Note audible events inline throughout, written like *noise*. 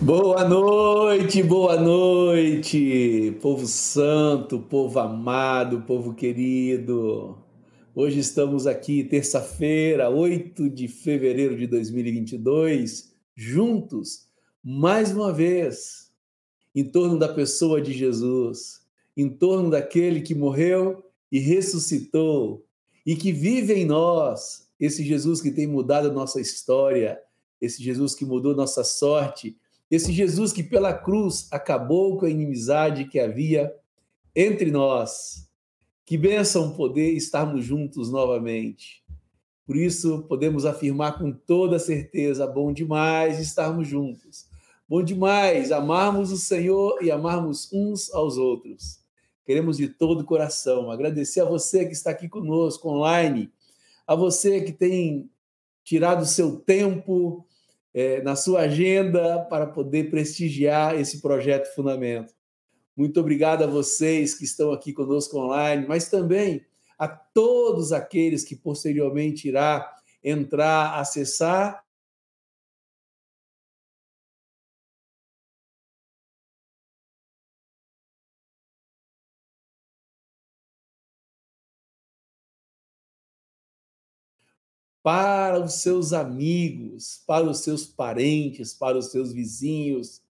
Boa noite, boa noite, povo santo, povo amado, povo querido. Hoje estamos aqui, terça-feira, 8 de fevereiro de 2022, juntos, mais uma vez, em torno da pessoa de Jesus, em torno daquele que morreu e ressuscitou e que vive em nós, esse Jesus que tem mudado a nossa história, esse Jesus que mudou nossa sorte esse Jesus que pela cruz acabou com a inimizade que havia entre nós. Que bênção poder estarmos juntos novamente. Por isso, podemos afirmar com toda certeza: bom demais estarmos juntos. Bom demais amarmos o Senhor e amarmos uns aos outros. Queremos de todo o coração agradecer a você que está aqui conosco online, a você que tem tirado seu tempo é, na sua agenda para poder prestigiar esse projeto Fundamento. Muito obrigado a vocês que estão aqui conosco online, mas também a todos aqueles que posteriormente irá entrar, acessar para os seus amigos, para os seus parentes, para os seus vizinhos.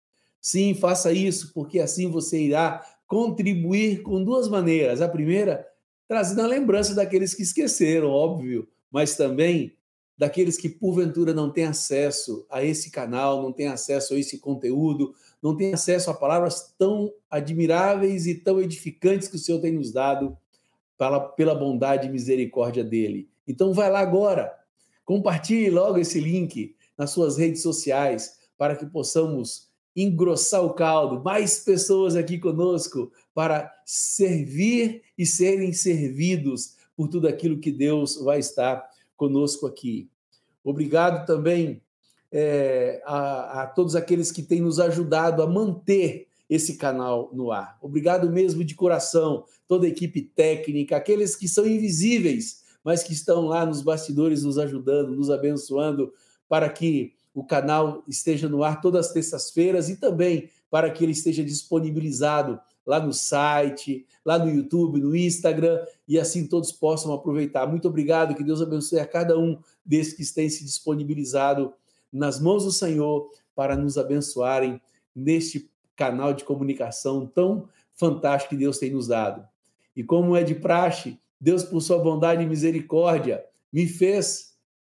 Sim, faça isso, porque assim você irá contribuir com duas maneiras. A primeira, trazendo a lembrança daqueles que esqueceram, óbvio, mas também daqueles que porventura não têm acesso a esse canal, não têm acesso a esse conteúdo, não têm acesso a palavras tão admiráveis e tão edificantes que o Senhor tem nos dado pela, pela bondade e misericórdia dele. Então vai lá agora, Compartilhe logo esse link nas suas redes sociais para que possamos engrossar o caldo, mais pessoas aqui conosco para servir e serem servidos por tudo aquilo que Deus vai estar conosco aqui. Obrigado também é, a, a todos aqueles que têm nos ajudado a manter esse canal no ar. Obrigado mesmo de coração, toda a equipe técnica, aqueles que são invisíveis mas que estão lá nos bastidores nos ajudando, nos abençoando para que o canal esteja no ar todas as terças-feiras e também para que ele esteja disponibilizado lá no site, lá no YouTube, no Instagram e assim todos possam aproveitar. Muito obrigado, que Deus abençoe a cada um desses que têm se disponibilizado nas mãos do Senhor para nos abençoarem neste canal de comunicação tão fantástico que Deus tem nos dado. E como é de praxe, Deus, por sua bondade e misericórdia, me fez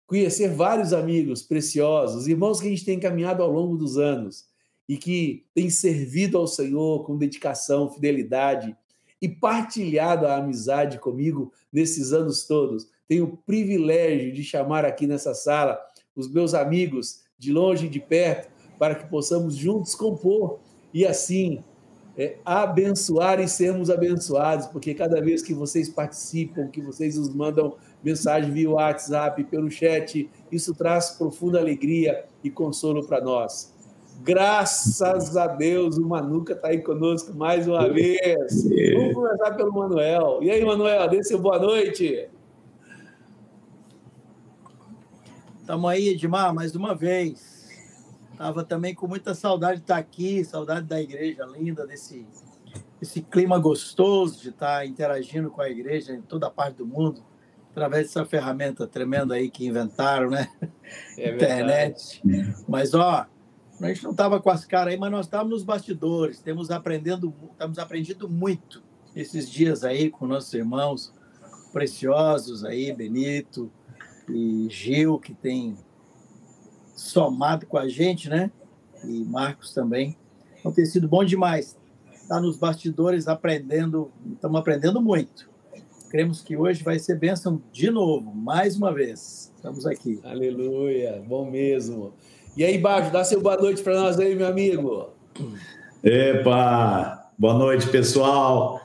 conhecer vários amigos preciosos, irmãos que a gente tem caminhado ao longo dos anos e que têm servido ao Senhor com dedicação, fidelidade e partilhado a amizade comigo nesses anos todos. Tenho o privilégio de chamar aqui nessa sala os meus amigos de longe e de perto para que possamos juntos compor e assim é, abençoar e sermos abençoados, porque cada vez que vocês participam, que vocês nos mandam mensagem via WhatsApp, pelo chat, isso traz profunda alegria e consolo para nós. Graças a Deus, o Manuca está aí conosco mais uma vez. Vamos começar pelo Manuel. E aí, Manuel, dê seu boa noite. Estamos aí, Edmar, mais uma vez. Estava também com muita saudade de estar aqui, saudade da igreja linda, desse, desse clima gostoso de estar interagindo com a igreja em toda parte do mundo, através dessa ferramenta tremenda aí que inventaram, né? É Internet. Mas, ó, a gente não estava com as caras aí, mas nós estávamos nos bastidores, temos aprendendo, estamos aprendendo muito esses dias aí com nossos irmãos preciosos aí, Benito e Gil, que tem somado com a gente, né? E Marcos também. Então tem sido bom demais. Está nos bastidores aprendendo, estamos aprendendo muito. Cremos que hoje vai ser bênção de novo, mais uma vez. Estamos aqui. Aleluia, bom mesmo. E aí, Baixo, dá seu boa noite para nós aí, meu amigo. Epa, boa noite, pessoal.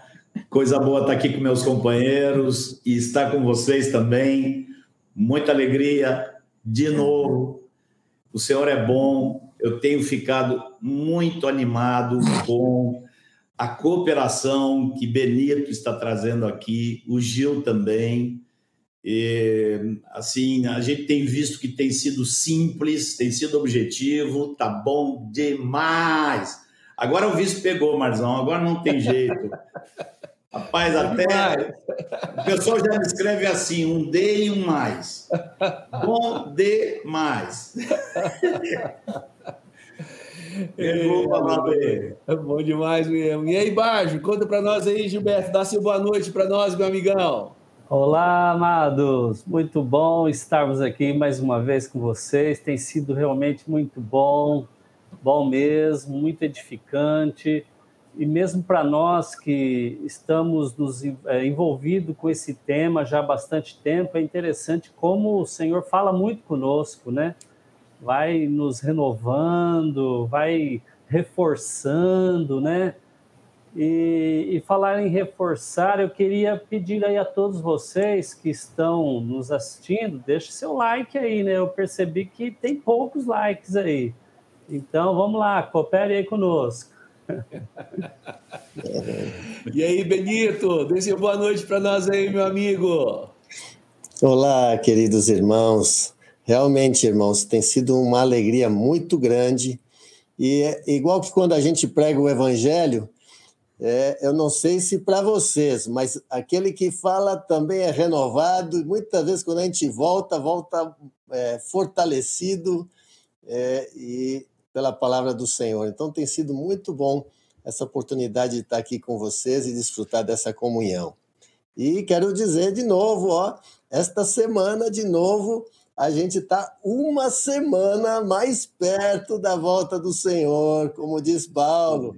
Coisa boa estar aqui com meus companheiros e estar com vocês também. Muita alegria de novo o Senhor é bom. Eu tenho ficado muito animado com a cooperação que Benito está trazendo aqui, o Gil também. E, assim, a gente tem visto que tem sido simples, tem sido objetivo, tá bom demais. Agora o visto pegou, Marzão, agora não tem jeito. *laughs* Rapaz, até o pessoal já me escreve assim, um D e um mais. Bom *laughs* demais. É, é bom demais mesmo. E aí, Bajo, conta para nós aí, Gilberto. Dá seu boa noite para nós, meu amigão. Olá, amados. Muito bom estarmos aqui mais uma vez com vocês. Tem sido realmente muito bom, bom mesmo, muito edificante. E mesmo para nós que estamos nos é, envolvidos com esse tema já há bastante tempo, é interessante como o Senhor fala muito conosco, né? vai nos renovando, vai reforçando, né? E, e, falar em reforçar, eu queria pedir aí a todos vocês que estão nos assistindo, deixe seu like aí, né? Eu percebi que tem poucos likes aí. Então, vamos lá, coopere aí conosco. *laughs* e aí, Benito, deixe boa noite para nós aí, meu amigo. Olá, queridos irmãos. Realmente, irmãos, tem sido uma alegria muito grande. E é igual que quando a gente prega o evangelho, é, eu não sei se para vocês, mas aquele que fala também é renovado. E muitas vezes, quando a gente volta, volta é, fortalecido é, e pela palavra do Senhor. Então, tem sido muito bom essa oportunidade de estar aqui com vocês e desfrutar dessa comunhão. E quero dizer de novo, ó, esta semana, de novo, a gente está uma semana mais perto da volta do Senhor, como diz Paulo.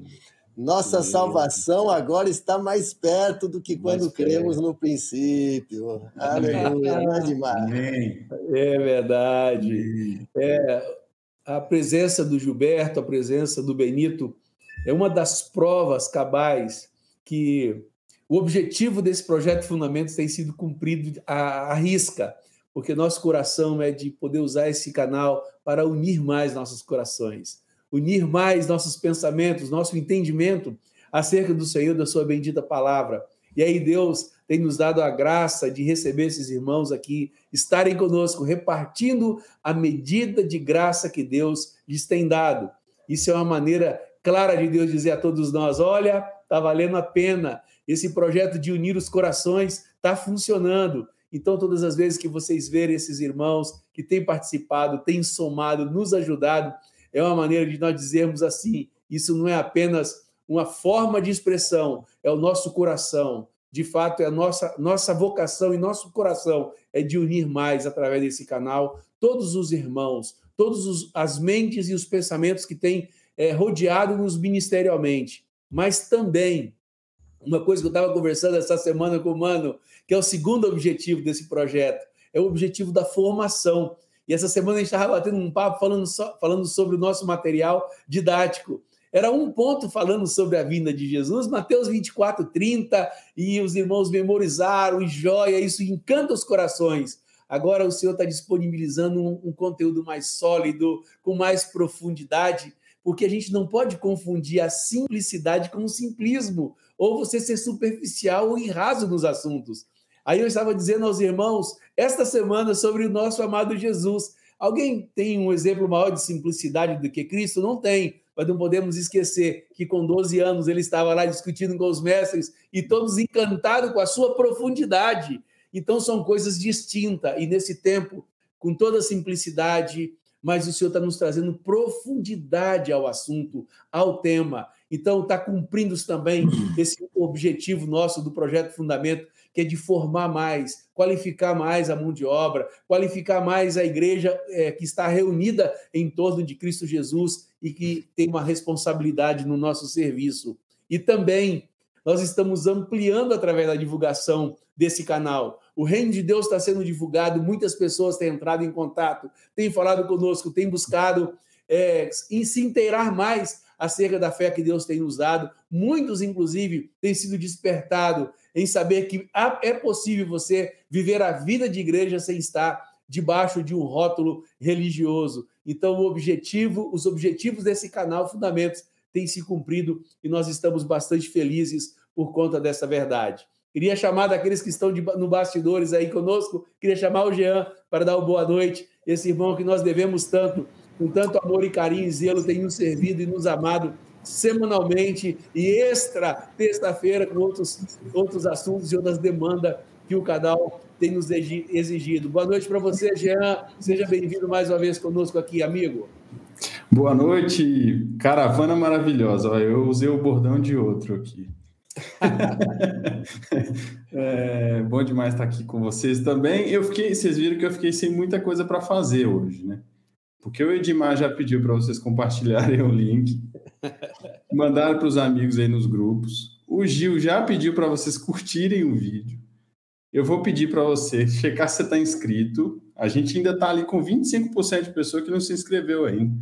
Nossa salvação agora está mais perto do que quando cremos no princípio. Aleluia, não é demais. É verdade. É, a presença do Gilberto, a presença do Benito, é uma das provas cabais que o objetivo desse projeto Fundamentos tem sido cumprido à risca porque nosso coração é de poder usar esse canal para unir mais nossos corações, unir mais nossos pensamentos, nosso entendimento acerca do Senhor, da Sua bendita palavra. E aí, Deus tem nos dado a graça de receber esses irmãos aqui, estarem conosco, repartindo a medida de graça que Deus lhes tem dado. Isso é uma maneira clara de Deus dizer a todos nós: olha, está valendo a pena. Esse projeto de unir os corações está funcionando. Então, todas as vezes que vocês verem esses irmãos que têm participado, têm somado, nos ajudado, é uma maneira de nós dizermos assim: isso não é apenas uma forma de expressão, é o nosso coração. De fato, é a nossa, nossa vocação e nosso coração é de unir mais através desse canal todos os irmãos, todas as mentes e os pensamentos que têm é, rodeado-nos ministerialmente, mas também uma coisa que eu estava conversando essa semana com o Mano, que é o segundo objetivo desse projeto, é o objetivo da formação. E essa semana a gente estava batendo um papo falando, só, falando sobre o nosso material didático. Era um ponto falando sobre a vinda de Jesus, Mateus 24, 30, e os irmãos memorizaram, e joia, isso encanta os corações. Agora o Senhor está disponibilizando um, um conteúdo mais sólido, com mais profundidade, porque a gente não pode confundir a simplicidade com o simplismo, ou você ser superficial ou raso nos assuntos. Aí eu estava dizendo aos irmãos, esta semana, sobre o nosso amado Jesus. Alguém tem um exemplo maior de simplicidade do que Cristo? Não tem, mas não podemos esquecer que com 12 anos ele estava lá discutindo com os mestres e todos encantados com a sua profundidade. Então são coisas distintas, e nesse tempo, com toda a simplicidade, mas o Senhor está nos trazendo profundidade ao assunto, ao tema. Então, está cumprindo também esse objetivo nosso do projeto Fundamento, que é de formar mais, qualificar mais a mão de obra, qualificar mais a igreja é, que está reunida em torno de Cristo Jesus e que tem uma responsabilidade no nosso serviço. E também nós estamos ampliando através da divulgação desse canal. O reino de Deus está sendo divulgado, muitas pessoas têm entrado em contato, têm falado conosco, têm buscado é, se inteirar mais acerca da fé que Deus tem nos dado. Muitos, inclusive, têm sido despertados em saber que é possível você viver a vida de igreja sem estar debaixo de um rótulo religioso. Então, o objetivo, os objetivos desse canal Fundamentos têm se cumprido e nós estamos bastante felizes por conta dessa verdade. Queria chamar daqueles que estão de, no bastidores aí conosco, queria chamar o Jean para dar uma boa noite. Esse irmão que nós devemos tanto, com tanto amor e carinho e zelo, tem nos servido e nos amado semanalmente e extra terça-feira com outros, outros assuntos e outras demandas que o canal tem nos exigido. Boa noite para você, Jean. Seja bem-vindo mais uma vez conosco aqui, amigo. Boa noite, caravana maravilhosa. Eu usei o bordão de outro aqui. *laughs* é, bom demais estar aqui com vocês também. Eu fiquei, vocês viram que eu fiquei sem muita coisa para fazer hoje, né? Porque o Edmar já pediu para vocês compartilharem o link, *laughs* mandaram para os amigos aí nos grupos. O Gil já pediu para vocês curtirem o vídeo. Eu vou pedir para você checar se você está inscrito. A gente ainda está ali com 25% de pessoa que não se inscreveu ainda.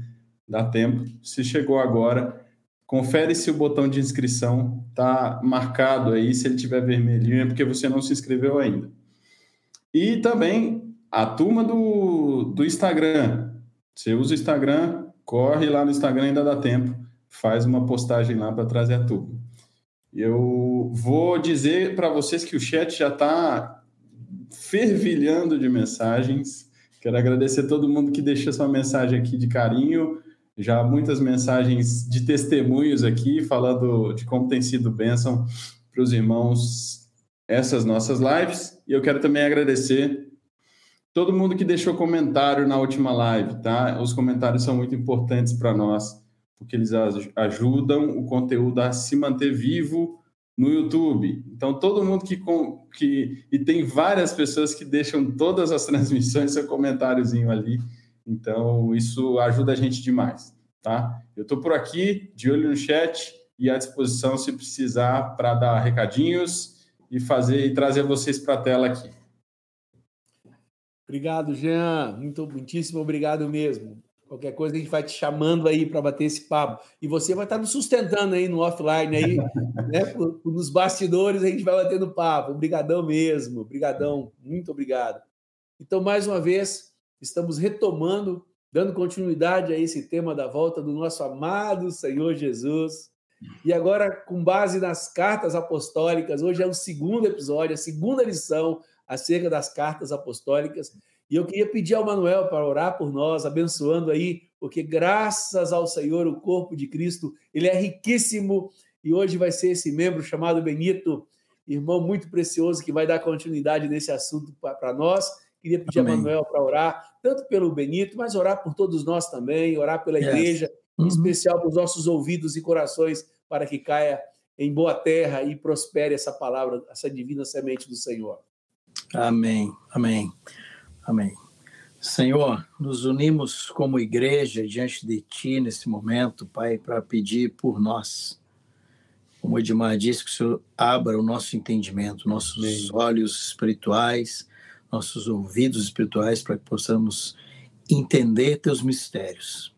Dá tempo. Se chegou agora, confere se o botão de inscrição está marcado aí. Se ele tiver vermelhinho, é porque você não se inscreveu ainda. E também a turma do, do Instagram. Você usa o Instagram, corre lá no Instagram, ainda dá tempo. Faz uma postagem lá para trazer a turma. Eu vou dizer para vocês que o chat já está fervilhando de mensagens. Quero agradecer a todo mundo que deixou sua mensagem aqui de carinho. Já muitas mensagens de testemunhos aqui, falando de como tem sido bênção para os irmãos essas nossas lives. E eu quero também agradecer todo mundo que deixou comentário na última live, tá? Os comentários são muito importantes para nós porque eles ajudam o conteúdo a se manter vivo no YouTube. Então, todo mundo que, que. E tem várias pessoas que deixam todas as *laughs* transmissões seu comentáriozinho ali. Então, isso ajuda a gente demais, tá? Eu estou por aqui, de olho no chat e à disposição se precisar para dar recadinhos e fazer e trazer vocês para a tela aqui. Obrigado, Jean. Muito, muitíssimo obrigado mesmo. Qualquer coisa a gente vai te chamando aí para bater esse papo. E você vai estar nos sustentando aí no offline aí, *laughs* né? Nos bastidores a gente vai batendo papo. Obrigadão mesmo, obrigadão, muito obrigado. Então, mais uma vez, estamos retomando, dando continuidade a esse tema da volta do nosso amado Senhor Jesus. E agora, com base nas cartas apostólicas, hoje é o segundo episódio, a segunda lição acerca das cartas apostólicas. E eu queria pedir ao Manuel para orar por nós, abençoando aí, porque graças ao Senhor, o corpo de Cristo, ele é riquíssimo e hoje vai ser esse membro chamado Benito, irmão muito precioso, que vai dar continuidade nesse assunto para nós. Queria pedir Amém. a Manuel para orar, tanto pelo Benito, mas orar por todos nós também, orar pela igreja, uhum. em especial os nossos ouvidos e corações, para que caia em boa terra e prospere essa palavra, essa divina semente do Senhor. Amém, amém. Amém. Senhor, nos unimos como igreja diante de Ti nesse momento, Pai, para pedir por nós. Como o Edmar disse, que o Senhor abra o nosso entendimento, nossos Amém. olhos espirituais, nossos ouvidos espirituais, para que possamos entender Teus mistérios,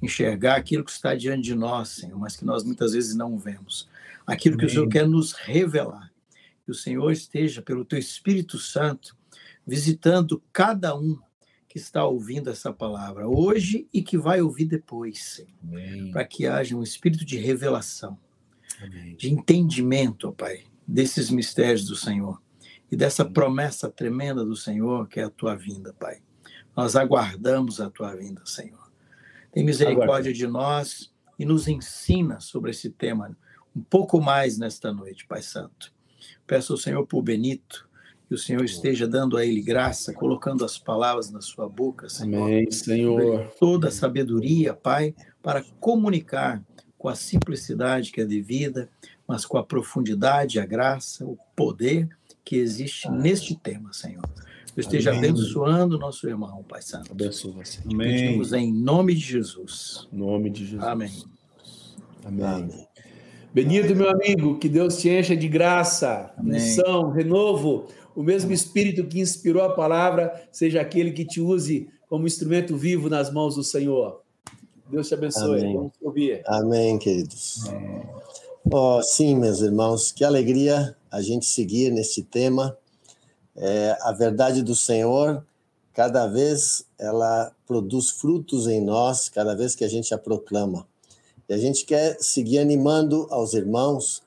enxergar aquilo que está diante de nós, Senhor, mas que nós muitas vezes não vemos. Aquilo Amém. que o Senhor quer nos revelar. Que o Senhor esteja, pelo Teu Espírito Santo, visitando cada um que está ouvindo essa palavra hoje e que vai ouvir depois, para que haja um espírito de revelação, Amém. de entendimento, ó Pai, desses mistérios do Senhor e dessa Amém. promessa tremenda do Senhor, que é a tua vinda, Pai. Nós aguardamos a tua vinda, Senhor. Tem misericórdia de nós e nos ensina sobre esse tema um pouco mais nesta noite, Pai Santo. Peço ao Senhor por Benito, que o Senhor esteja dando a ele graça, colocando as palavras na sua boca, Senhor. Amém, Senhor. Toda a sabedoria, Pai, para comunicar com a simplicidade que é devida, mas com a profundidade, a graça, o poder que existe neste tema, Senhor. Eu esteja Amém. abençoando nosso irmão, Pai Santo. Abençoa, Senhor. Amém. Pedimos em nome de Jesus. Em nome de Jesus. Amém. Amém. Amém. Benito, meu amigo, que Deus te encha de graça, missão, renovo o mesmo Espírito que inspirou a palavra seja aquele que te use como instrumento vivo nas mãos do Senhor. Deus te abençoe. Amém. Vamos ouvir. Amém, queridos. Oh, sim, meus irmãos, que alegria a gente seguir nesse tema. É, a verdade do Senhor, cada vez ela produz frutos em nós, cada vez que a gente a proclama. E a gente quer seguir animando aos irmãos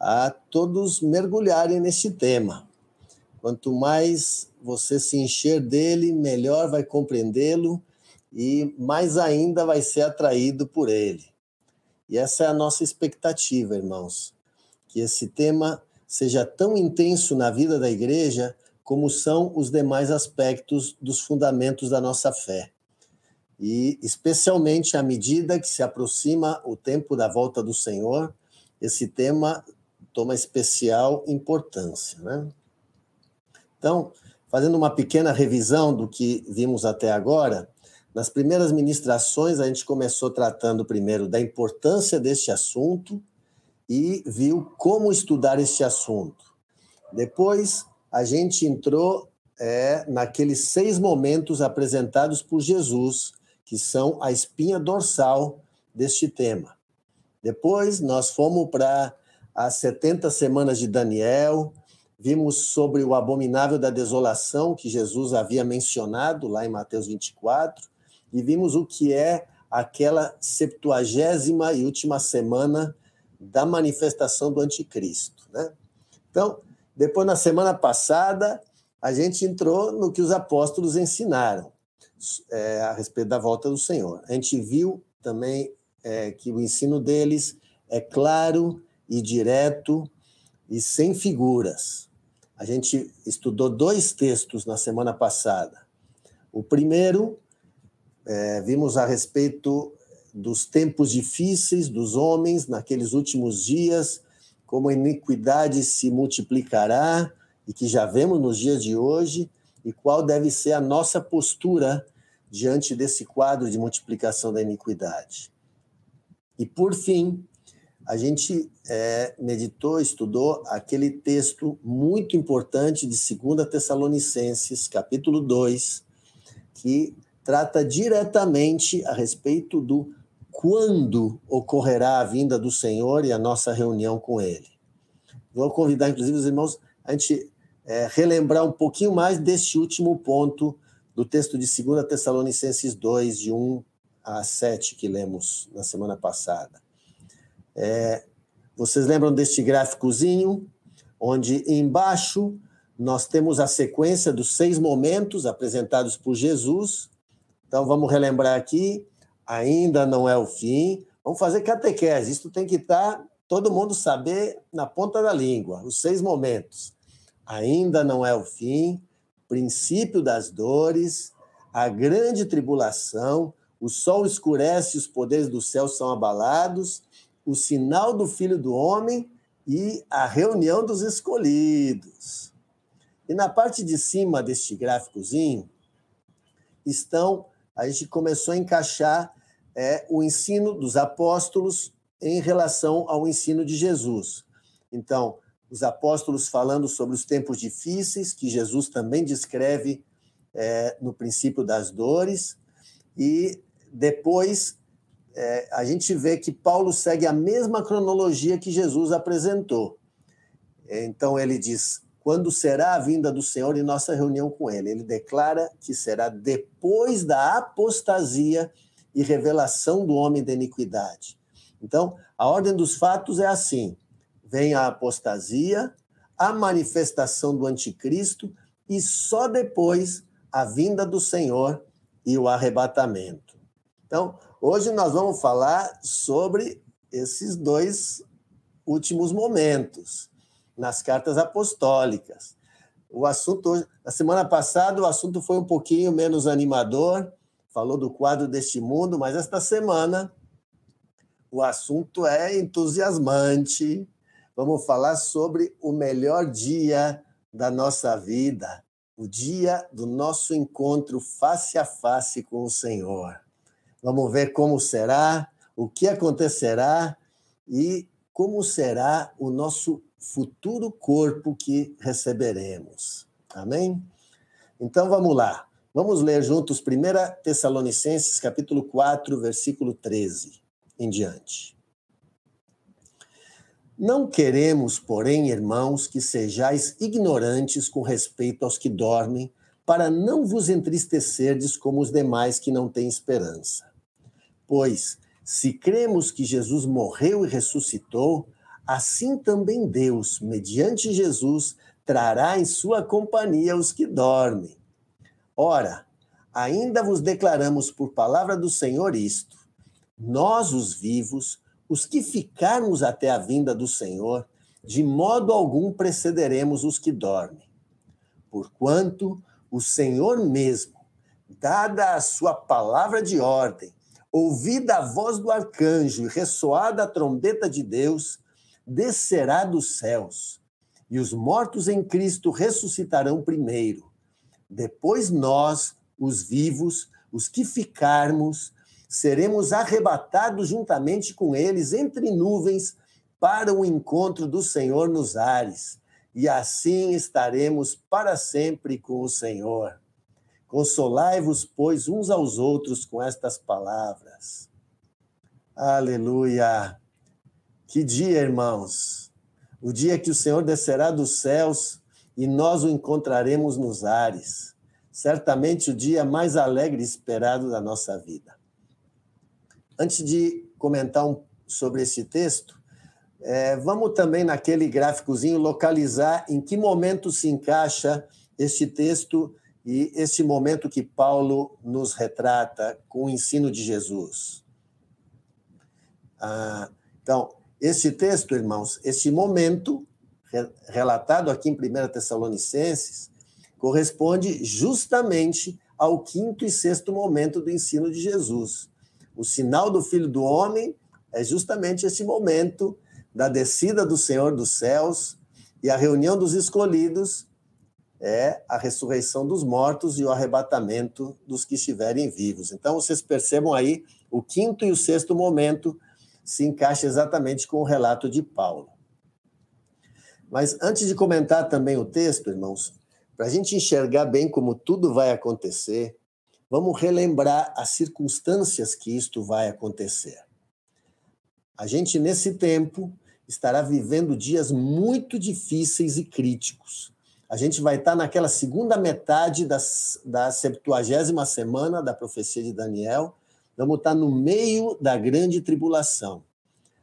a todos mergulharem neste tema. Quanto mais você se encher dele, melhor vai compreendê-lo e mais ainda vai ser atraído por ele. E essa é a nossa expectativa, irmãos, que esse tema seja tão intenso na vida da igreja como são os demais aspectos dos fundamentos da nossa fé. E especialmente à medida que se aproxima o tempo da volta do Senhor, esse tema toma especial importância, né? Então, fazendo uma pequena revisão do que vimos até agora, nas primeiras ministrações a gente começou tratando primeiro da importância deste assunto e viu como estudar este assunto. Depois a gente entrou é, naqueles seis momentos apresentados por Jesus, que são a espinha dorsal deste tema. Depois nós fomos para as 70 semanas de Daniel, vimos sobre o abominável da desolação que Jesus havia mencionado lá em Mateus 24, e vimos o que é aquela septuagésima e última semana da manifestação do anticristo. Né? Então, depois, na semana passada, a gente entrou no que os apóstolos ensinaram é, a respeito da volta do Senhor. A gente viu também é, que o ensino deles é claro e direto e sem figuras. A gente estudou dois textos na semana passada. O primeiro, é, vimos a respeito dos tempos difíceis dos homens naqueles últimos dias, como a iniquidade se multiplicará, e que já vemos nos dias de hoje, e qual deve ser a nossa postura diante desse quadro de multiplicação da iniquidade. E, por fim, a gente é, meditou, estudou aquele texto muito importante de 2 Tessalonicenses, capítulo 2, que trata diretamente a respeito do quando ocorrerá a vinda do Senhor e a nossa reunião com Ele. Vou convidar, inclusive, os irmãos a gente é, relembrar um pouquinho mais deste último ponto do texto de 2 Tessalonicenses 2, de 1 a 7, que lemos na semana passada. É, vocês lembram deste gráficozinho, onde embaixo nós temos a sequência dos seis momentos apresentados por Jesus. Então, vamos relembrar aqui ainda não é o fim. Vamos fazer catequese. Isso tem que estar tá, todo mundo saber na ponta da língua. Os seis momentos. Ainda não é o fim. Princípio das dores. A grande tribulação. O sol escurece, os poderes do céu são abalados. O sinal do Filho do Homem e a reunião dos escolhidos. E na parte de cima deste gráficozinho estão a gente começou a encaixar é, o ensino dos apóstolos em relação ao ensino de Jesus. Então, os apóstolos falando sobre os tempos difíceis, que Jesus também descreve é, no princípio das dores, e depois é, a gente vê que Paulo segue a mesma cronologia que Jesus apresentou. Então, ele diz: quando será a vinda do Senhor e nossa reunião com Ele. Ele declara que será depois da apostasia e revelação do homem da iniquidade. Então, a ordem dos fatos é assim: vem a apostasia, a manifestação do anticristo e só depois a vinda do Senhor e o arrebatamento. Então, hoje nós vamos falar sobre esses dois últimos momentos nas cartas apostólicas. O assunto, na semana passada, o assunto foi um pouquinho menos animador, falou do quadro deste mundo, mas esta semana o assunto é entusiasmante. Vamos falar sobre o melhor dia da nossa vida, o dia do nosso encontro face a face com o Senhor. Vamos ver como será, o que acontecerá e como será o nosso futuro corpo que receberemos. Amém? Então vamos lá. Vamos ler juntos 1 Tessalonicenses, capítulo 4, versículo 13 em diante. Não queremos, porém, irmãos, que sejais ignorantes com respeito aos que dormem, para não vos entristecerdes como os demais que não têm esperança. Pois, se cremos que Jesus morreu e ressuscitou, assim também Deus, mediante Jesus, trará em sua companhia os que dormem. Ora, ainda vos declaramos por palavra do Senhor isto: nós, os vivos, os que ficarmos até a vinda do Senhor, de modo algum precederemos os que dormem. Porquanto o Senhor mesmo, dada a sua palavra de ordem, ouvida a voz do arcanjo e ressoada a trombeta de Deus, descerá dos céus, e os mortos em Cristo ressuscitarão primeiro. Depois nós, os vivos, os que ficarmos, seremos arrebatados juntamente com eles entre nuvens para o encontro do Senhor nos ares, e assim estaremos para sempre com o Senhor. Consolai-vos, pois, uns aos outros com estas palavras. Aleluia! Que dia, irmãos! O dia que o Senhor descerá dos céus e nós o encontraremos nos ares. Certamente o dia mais alegre e esperado da nossa vida. Antes de comentar um, sobre esse texto, é, vamos também naquele gráficozinho localizar em que momento se encaixa este texto e esse momento que Paulo nos retrata com o ensino de Jesus. Ah, então, esse texto, irmãos, esse momento relatado aqui em 1 Tessalonicenses corresponde justamente ao quinto e sexto momento do ensino de Jesus. O sinal do Filho do Homem é justamente esse momento da descida do Senhor dos céus e a reunião dos escolhidos é a ressurreição dos mortos e o arrebatamento dos que estiverem vivos. Então, vocês percebam aí, o quinto e o sexto momento se encaixa exatamente com o relato de Paulo. Mas antes de comentar também o texto, irmãos, para a gente enxergar bem como tudo vai acontecer, vamos relembrar as circunstâncias que isto vai acontecer. A gente, nesse tempo, estará vivendo dias muito difíceis e críticos. A gente vai estar naquela segunda metade das, da 70 semana da profecia de Daniel, vamos estar no meio da grande tribulação.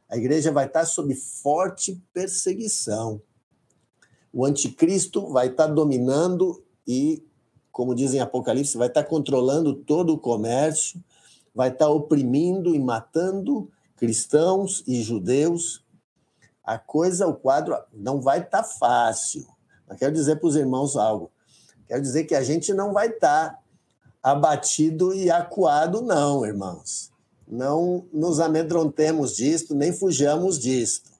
A igreja vai estar sob forte perseguição. O anticristo vai estar dominando e, como dizem Apocalipse, vai estar controlando todo o comércio, vai estar oprimindo e matando cristãos e judeus a coisa, o quadro não vai estar tá fácil. Mas quero dizer para os irmãos algo. Quero dizer que a gente não vai estar tá abatido e acuado, não, irmãos. Não nos amedrontemos disto, nem fujamos disto.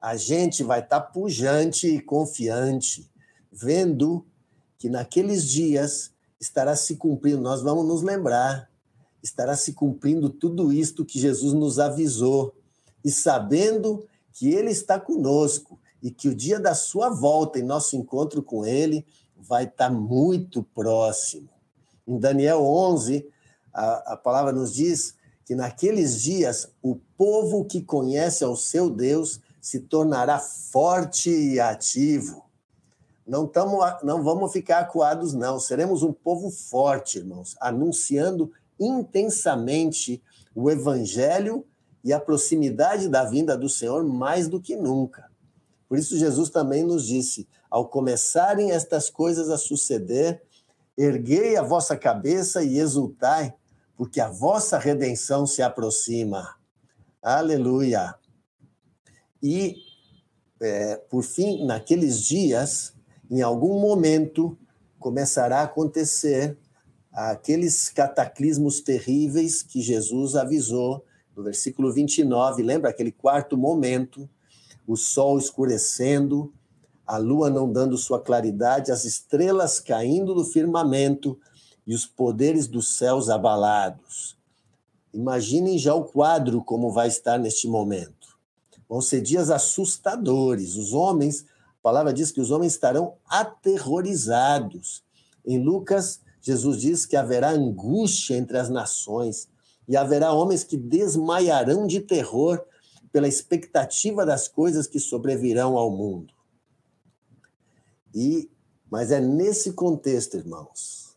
A gente vai estar tá pujante e confiante, vendo que naqueles dias estará se cumprindo, nós vamos nos lembrar, estará se cumprindo tudo isto que Jesus nos avisou, e sabendo que Ele está conosco e que o dia da sua volta e nosso encontro com Ele vai estar muito próximo. Em Daniel 11, a, a palavra nos diz que naqueles dias o povo que conhece ao seu Deus se tornará forte e ativo. Não, tamo, não vamos ficar acuados, não. Seremos um povo forte, irmãos, anunciando intensamente o evangelho e a proximidade da vinda do Senhor mais do que nunca. Por isso, Jesus também nos disse: ao começarem estas coisas a suceder, erguei a vossa cabeça e exultai, porque a vossa redenção se aproxima. Aleluia! E, é, por fim, naqueles dias, em algum momento, começará a acontecer aqueles cataclismos terríveis que Jesus avisou no versículo 29, lembra aquele quarto momento, o sol escurecendo, a lua não dando sua claridade, as estrelas caindo do firmamento e os poderes dos céus abalados. Imaginem já o quadro como vai estar neste momento. Vão ser dias assustadores. Os homens, a palavra diz que os homens estarão aterrorizados. Em Lucas, Jesus diz que haverá angústia entre as nações e haverá homens que desmaiarão de terror pela expectativa das coisas que sobrevirão ao mundo. E mas é nesse contexto, irmãos,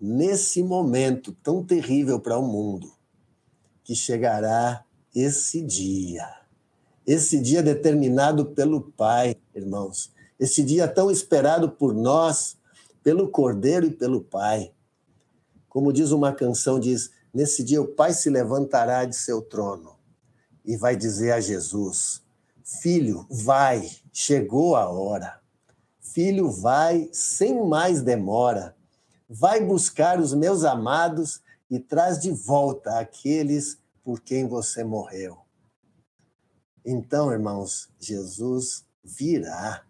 nesse momento tão terrível para o mundo, que chegará esse dia, esse dia determinado pelo Pai, irmãos. Esse dia tão esperado por nós, pelo Cordeiro e pelo Pai. Como diz uma canção, diz: Nesse dia o Pai se levantará de seu trono e vai dizer a Jesus: Filho, vai, chegou a hora. Filho, vai, sem mais demora. Vai buscar os meus amados e traz de volta aqueles por quem você morreu. Então, irmãos, Jesus virá.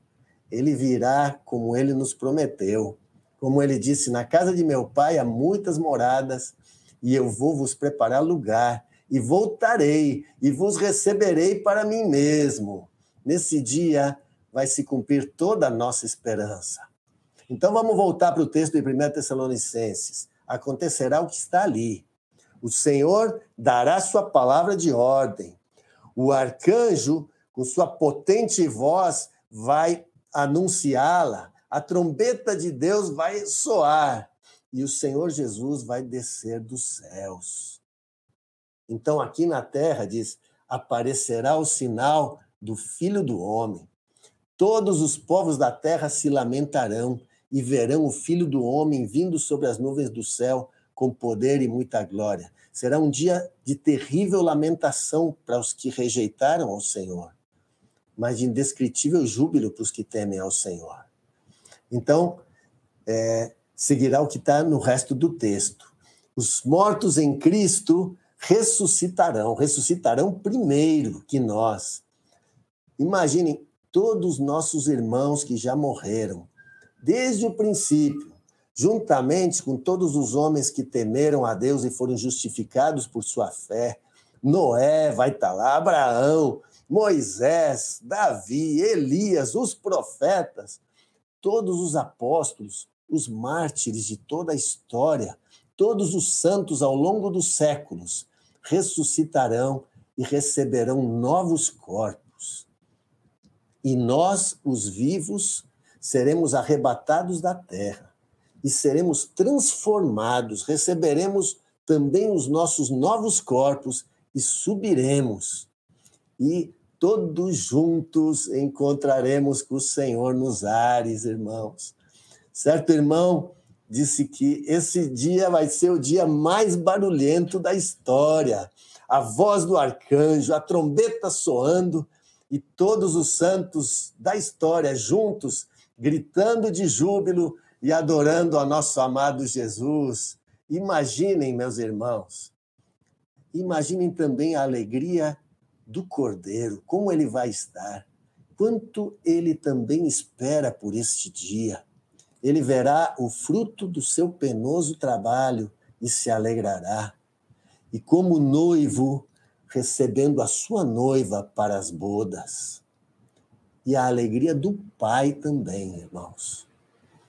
Ele virá como ele nos prometeu. Como ele disse: Na casa de meu pai há muitas moradas, e eu vou vos preparar lugar, e voltarei, e vos receberei para mim mesmo. Nesse dia vai se cumprir toda a nossa esperança. Então vamos voltar para o texto de 1 Tessalonicenses. Acontecerá o que está ali. O Senhor dará sua palavra de ordem. O arcanjo, com sua potente voz, vai anunciá-la. A trombeta de Deus vai soar e o Senhor Jesus vai descer dos céus. Então, aqui na terra, diz: aparecerá o sinal do Filho do Homem. Todos os povos da terra se lamentarão e verão o Filho do Homem vindo sobre as nuvens do céu com poder e muita glória. Será um dia de terrível lamentação para os que rejeitaram ao Senhor, mas de indescritível júbilo para os que temem ao Senhor. Então, é, seguirá o que está no resto do texto. Os mortos em Cristo ressuscitarão, ressuscitarão primeiro que nós. Imaginem todos os nossos irmãos que já morreram, desde o princípio, juntamente com todos os homens que temeram a Deus e foram justificados por sua fé. Noé vai estar tá lá, Abraão, Moisés, Davi, Elias, os profetas, todos os apóstolos, os mártires de toda a história, todos os santos ao longo dos séculos ressuscitarão e receberão novos corpos. E nós, os vivos, seremos arrebatados da terra e seremos transformados, receberemos também os nossos novos corpos e subiremos. E todos juntos encontraremos com o Senhor nos ares, irmãos. Certo, irmão? Disse que esse dia vai ser o dia mais barulhento da história. A voz do arcanjo, a trombeta soando e todos os santos da história juntos, gritando de júbilo e adorando ao nosso amado Jesus. Imaginem, meus irmãos, imaginem também a alegria do Cordeiro, como ele vai estar, quanto ele também espera por este dia ele verá o fruto do seu penoso trabalho e se alegrará. E como noivo, recebendo a sua noiva para as bodas. E a alegria do pai também, irmãos,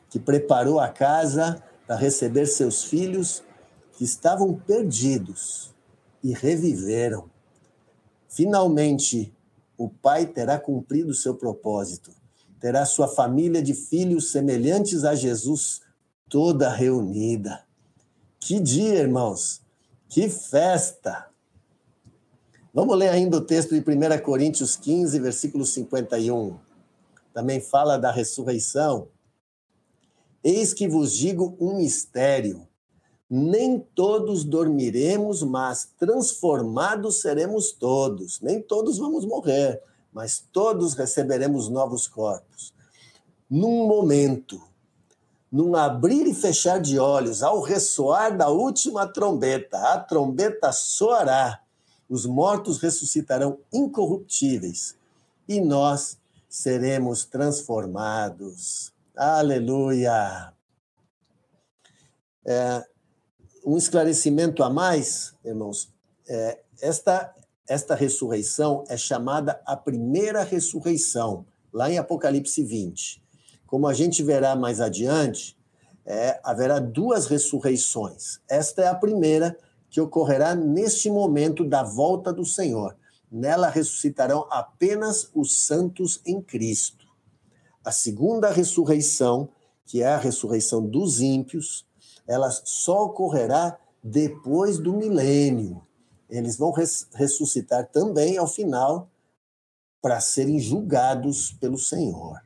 que preparou a casa para receber seus filhos que estavam perdidos e reviveram. Finalmente, o pai terá cumprido seu propósito terá sua família de filhos semelhantes a Jesus toda reunida. Que dia, irmãos! Que festa! Vamos ler ainda o texto de 1 Coríntios 15, versículo 51. Também fala da ressurreição. Eis que vos digo um mistério. Nem todos dormiremos, mas transformados seremos todos. Nem todos vamos morrer, mas todos receberemos novos corpos. Num momento, num abrir e fechar de olhos, ao ressoar da última trombeta, a trombeta soará, os mortos ressuscitarão incorruptíveis e nós seremos transformados. Aleluia! É, um esclarecimento a mais, irmãos, é, esta esta ressurreição é chamada a primeira ressurreição, lá em Apocalipse 20. Como a gente verá mais adiante, é, haverá duas ressurreições. Esta é a primeira que ocorrerá neste momento da volta do Senhor. Nela ressuscitarão apenas os santos em Cristo. A segunda ressurreição, que é a ressurreição dos ímpios, ela só ocorrerá depois do milênio eles vão res ressuscitar também ao final para serem julgados pelo Senhor.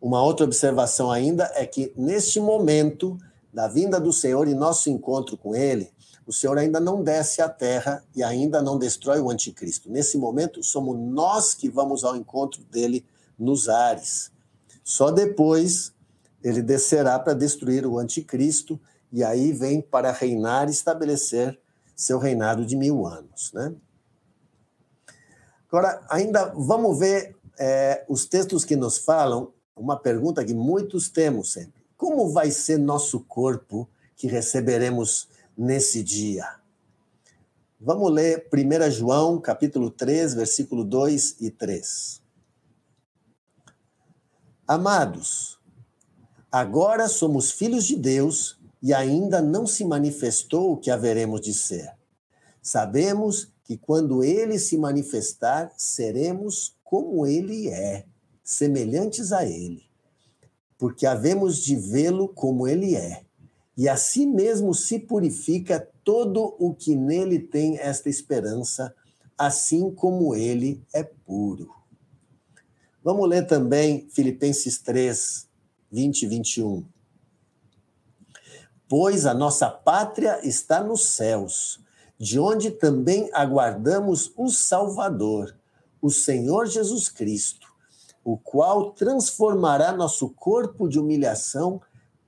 Uma outra observação ainda é que, neste momento da vinda do Senhor e nosso encontro com Ele, o Senhor ainda não desce à terra e ainda não destrói o anticristo. Nesse momento, somos nós que vamos ao encontro dele nos ares. Só depois ele descerá para destruir o anticristo e aí vem para reinar e estabelecer seu reinado de mil anos. Né? Agora, ainda vamos ver é, os textos que nos falam, uma pergunta que muitos temos sempre. Como vai ser nosso corpo que receberemos nesse dia? Vamos ler 1 João, capítulo 3, versículo 2 e 3. Amados, agora somos filhos de Deus e ainda não se manifestou o que haveremos de ser. Sabemos que quando ele se manifestar, seremos como ele é, semelhantes a ele, porque havemos de vê-lo como ele é. E assim mesmo se purifica todo o que nele tem esta esperança, assim como ele é puro. Vamos ler também Filipenses 3, 20 e 21 pois a nossa pátria está nos céus, de onde também aguardamos o Salvador, o Senhor Jesus Cristo, o qual transformará nosso corpo de humilhação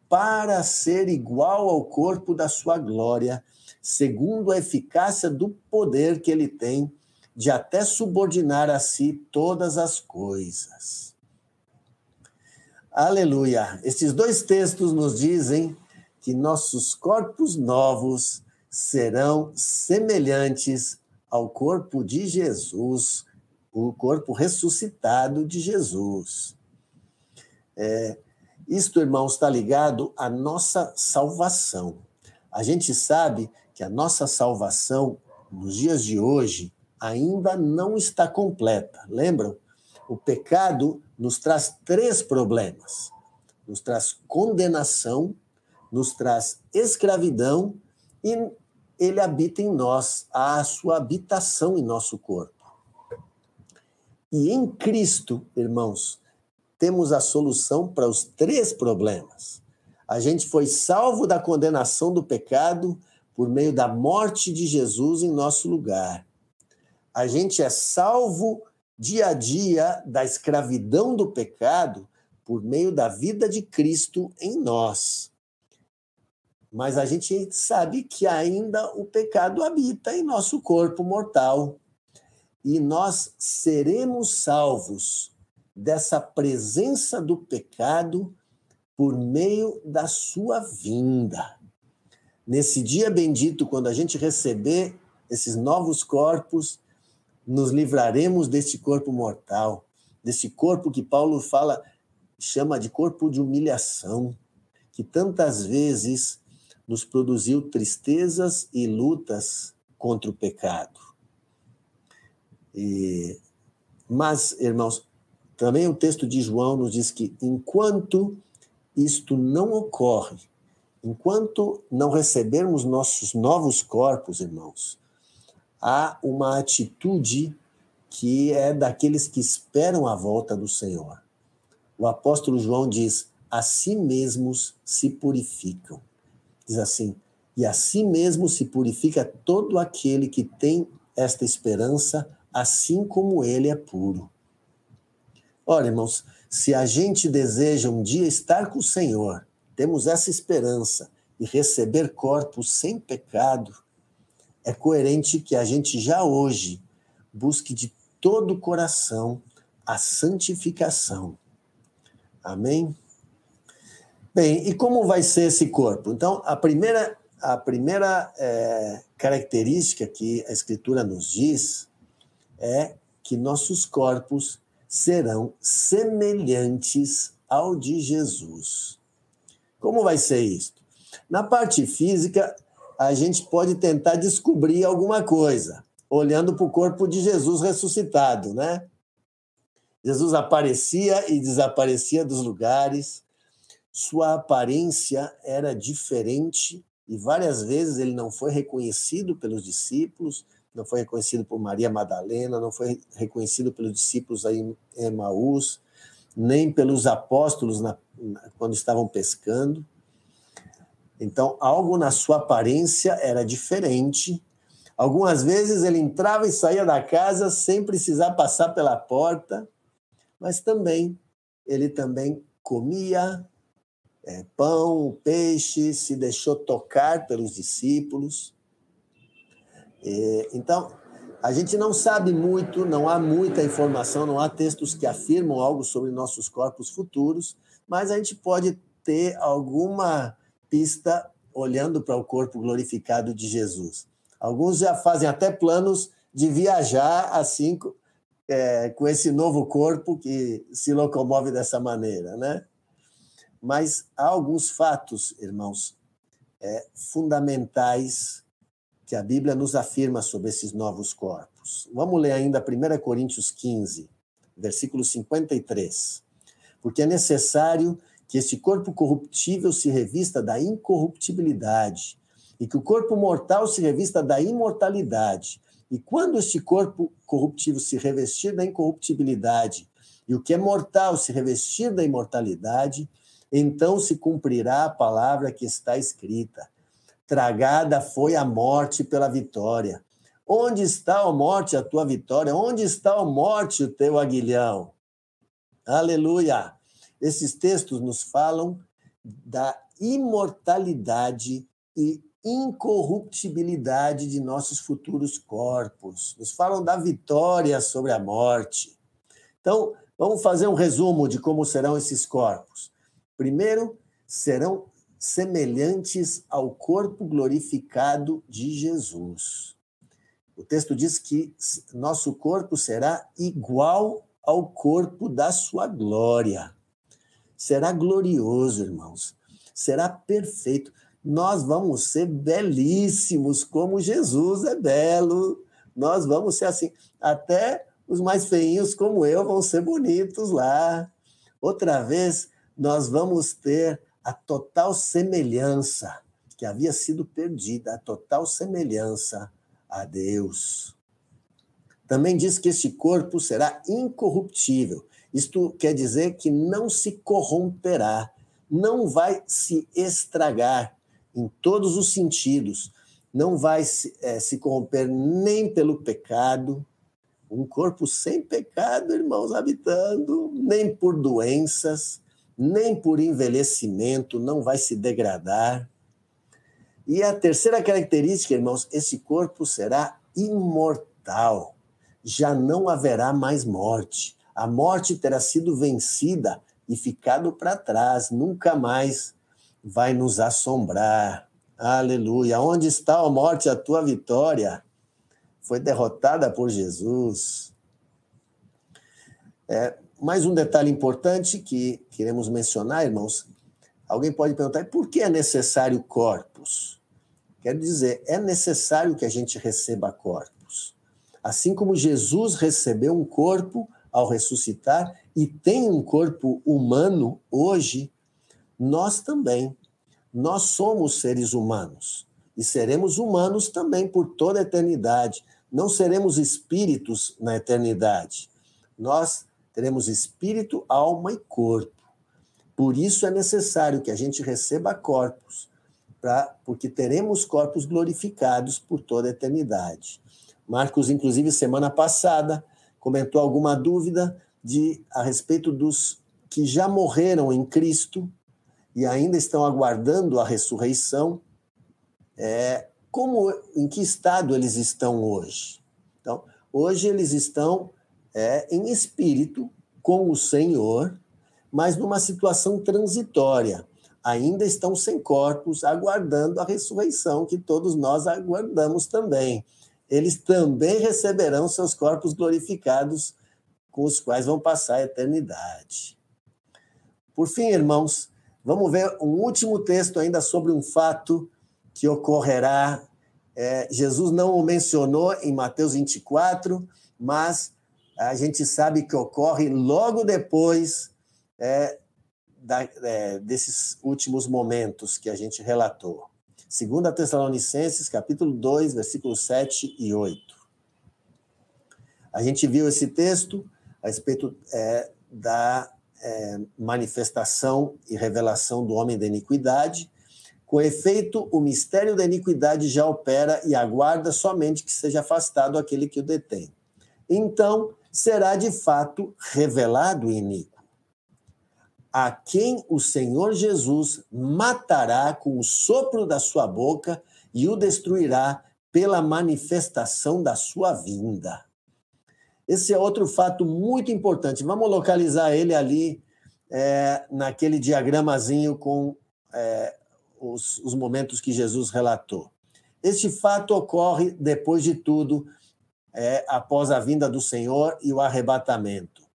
para ser igual ao corpo da sua glória, segundo a eficácia do poder que ele tem de até subordinar a si todas as coisas. Aleluia! Esses dois textos nos dizem que nossos corpos novos serão semelhantes ao corpo de Jesus, o corpo ressuscitado de Jesus. É, isto, irmãos, está ligado à nossa salvação. A gente sabe que a nossa salvação, nos dias de hoje, ainda não está completa. Lembram? O pecado nos traz três problemas: nos traz condenação, nos traz escravidão e ele habita em nós, a sua habitação em nosso corpo. E em Cristo, irmãos, temos a solução para os três problemas. A gente foi salvo da condenação do pecado por meio da morte de Jesus em nosso lugar. A gente é salvo dia a dia da escravidão do pecado por meio da vida de Cristo em nós. Mas a gente sabe que ainda o pecado habita em nosso corpo mortal. E nós seremos salvos dessa presença do pecado por meio da sua vinda. Nesse dia bendito, quando a gente receber esses novos corpos, nos livraremos deste corpo mortal, desse corpo que Paulo fala, chama de corpo de humilhação, que tantas vezes nos produziu tristezas e lutas contra o pecado. E, mas, irmãos, também o texto de João nos diz que enquanto isto não ocorre, enquanto não recebermos nossos novos corpos, irmãos, há uma atitude que é daqueles que esperam a volta do Senhor. O apóstolo João diz: a si mesmos se purificam. Diz assim: E assim mesmo se purifica todo aquele que tem esta esperança, assim como ele é puro. Ora, irmãos, se a gente deseja um dia estar com o Senhor, temos essa esperança e receber corpos sem pecado, é coerente que a gente já hoje busque de todo o coração a santificação. Amém? Bem, e como vai ser esse corpo? Então, a primeira, a primeira é, característica que a Escritura nos diz é que nossos corpos serão semelhantes ao de Jesus. Como vai ser isso? Na parte física, a gente pode tentar descobrir alguma coisa, olhando para o corpo de Jesus ressuscitado, né? Jesus aparecia e desaparecia dos lugares, sua aparência era diferente e várias vezes ele não foi reconhecido pelos discípulos, não foi reconhecido por Maria Madalena, não foi reconhecido pelos discípulos aí em Emaús, nem pelos apóstolos na, na, quando estavam pescando. Então, algo na sua aparência era diferente. Algumas vezes ele entrava e saía da casa sem precisar passar pela porta, mas também ele também comia é, pão, peixe, se deixou tocar pelos discípulos. É, então, a gente não sabe muito, não há muita informação, não há textos que afirmam algo sobre nossos corpos futuros, mas a gente pode ter alguma pista olhando para o corpo glorificado de Jesus. Alguns já fazem até planos de viajar assim é, com esse novo corpo que se locomove dessa maneira, né? Mas há alguns fatos, irmãos, é, fundamentais que a Bíblia nos afirma sobre esses novos corpos. Vamos ler ainda 1 Coríntios 15, versículo 53. Porque é necessário que este corpo corruptível se revista da incorruptibilidade e que o corpo mortal se revista da imortalidade. E quando este corpo corruptível se revestir da incorruptibilidade e o que é mortal se revestir da imortalidade, então se cumprirá a palavra que está escrita Tragada foi a morte pela vitória. Onde está, a morte, a tua vitória? Onde está, a morte, o teu aguilhão? Aleluia! Esses textos nos falam da imortalidade e incorruptibilidade de nossos futuros corpos. Nos falam da vitória sobre a morte. Então, vamos fazer um resumo de como serão esses corpos. Primeiro, serão semelhantes ao corpo glorificado de Jesus. O texto diz que nosso corpo será igual ao corpo da sua glória. Será glorioso, irmãos. Será perfeito. Nós vamos ser belíssimos, como Jesus é belo. Nós vamos ser assim. Até os mais feinhos, como eu, vão ser bonitos lá. Outra vez, nós vamos ter a total semelhança que havia sido perdida, a total semelhança a Deus. Também diz que este corpo será incorruptível. Isto quer dizer que não se corromperá, não vai se estragar em todos os sentidos, não vai se, é, se corromper nem pelo pecado, um corpo sem pecado, irmãos, habitando, nem por doenças, nem por envelhecimento, não vai se degradar. E a terceira característica, irmãos, esse corpo será imortal. Já não haverá mais morte. A morte terá sido vencida e ficado para trás, nunca mais vai nos assombrar. Aleluia. Onde está a morte, a tua vitória? Foi derrotada por Jesus. É, mais um detalhe importante que queremos mencionar, irmãos. Alguém pode perguntar por que é necessário corpos? Quero dizer, é necessário que a gente receba corpos. Assim como Jesus recebeu um corpo ao ressuscitar e tem um corpo humano hoje, nós também. Nós somos seres humanos e seremos humanos também por toda a eternidade. Não seremos espíritos na eternidade. Nós teremos espírito, alma e corpo. Por isso é necessário que a gente receba corpos, pra, porque teremos corpos glorificados por toda a eternidade. Marcos, inclusive, semana passada, comentou alguma dúvida de a respeito dos que já morreram em Cristo e ainda estão aguardando a ressurreição. É, como, em que estado eles estão hoje? Então, hoje eles estão é, em espírito com o Senhor, mas numa situação transitória. Ainda estão sem corpos, aguardando a ressurreição que todos nós aguardamos também. Eles também receberão seus corpos glorificados, com os quais vão passar a eternidade. Por fim, irmãos, vamos ver um último texto ainda sobre um fato que ocorrerá. É, Jesus não o mencionou em Mateus 24, mas a gente sabe que ocorre logo depois é, da, é, desses últimos momentos que a gente relatou. 2 Tessalonicenses, capítulo 2, versículos 7 e 8. A gente viu esse texto a respeito é, da é, manifestação e revelação do homem da iniquidade. Com efeito, o mistério da iniquidade já opera e aguarda somente que seja afastado aquele que o detém. Então, será de fato revelado o iníquo, a quem o Senhor Jesus matará com o sopro da sua boca e o destruirá pela manifestação da sua vinda. Esse é outro fato muito importante. Vamos localizar ele ali é, naquele diagramazinho com é, os, os momentos que Jesus relatou. Este fato ocorre, depois de tudo, é, após a vinda do Senhor e o arrebatamento.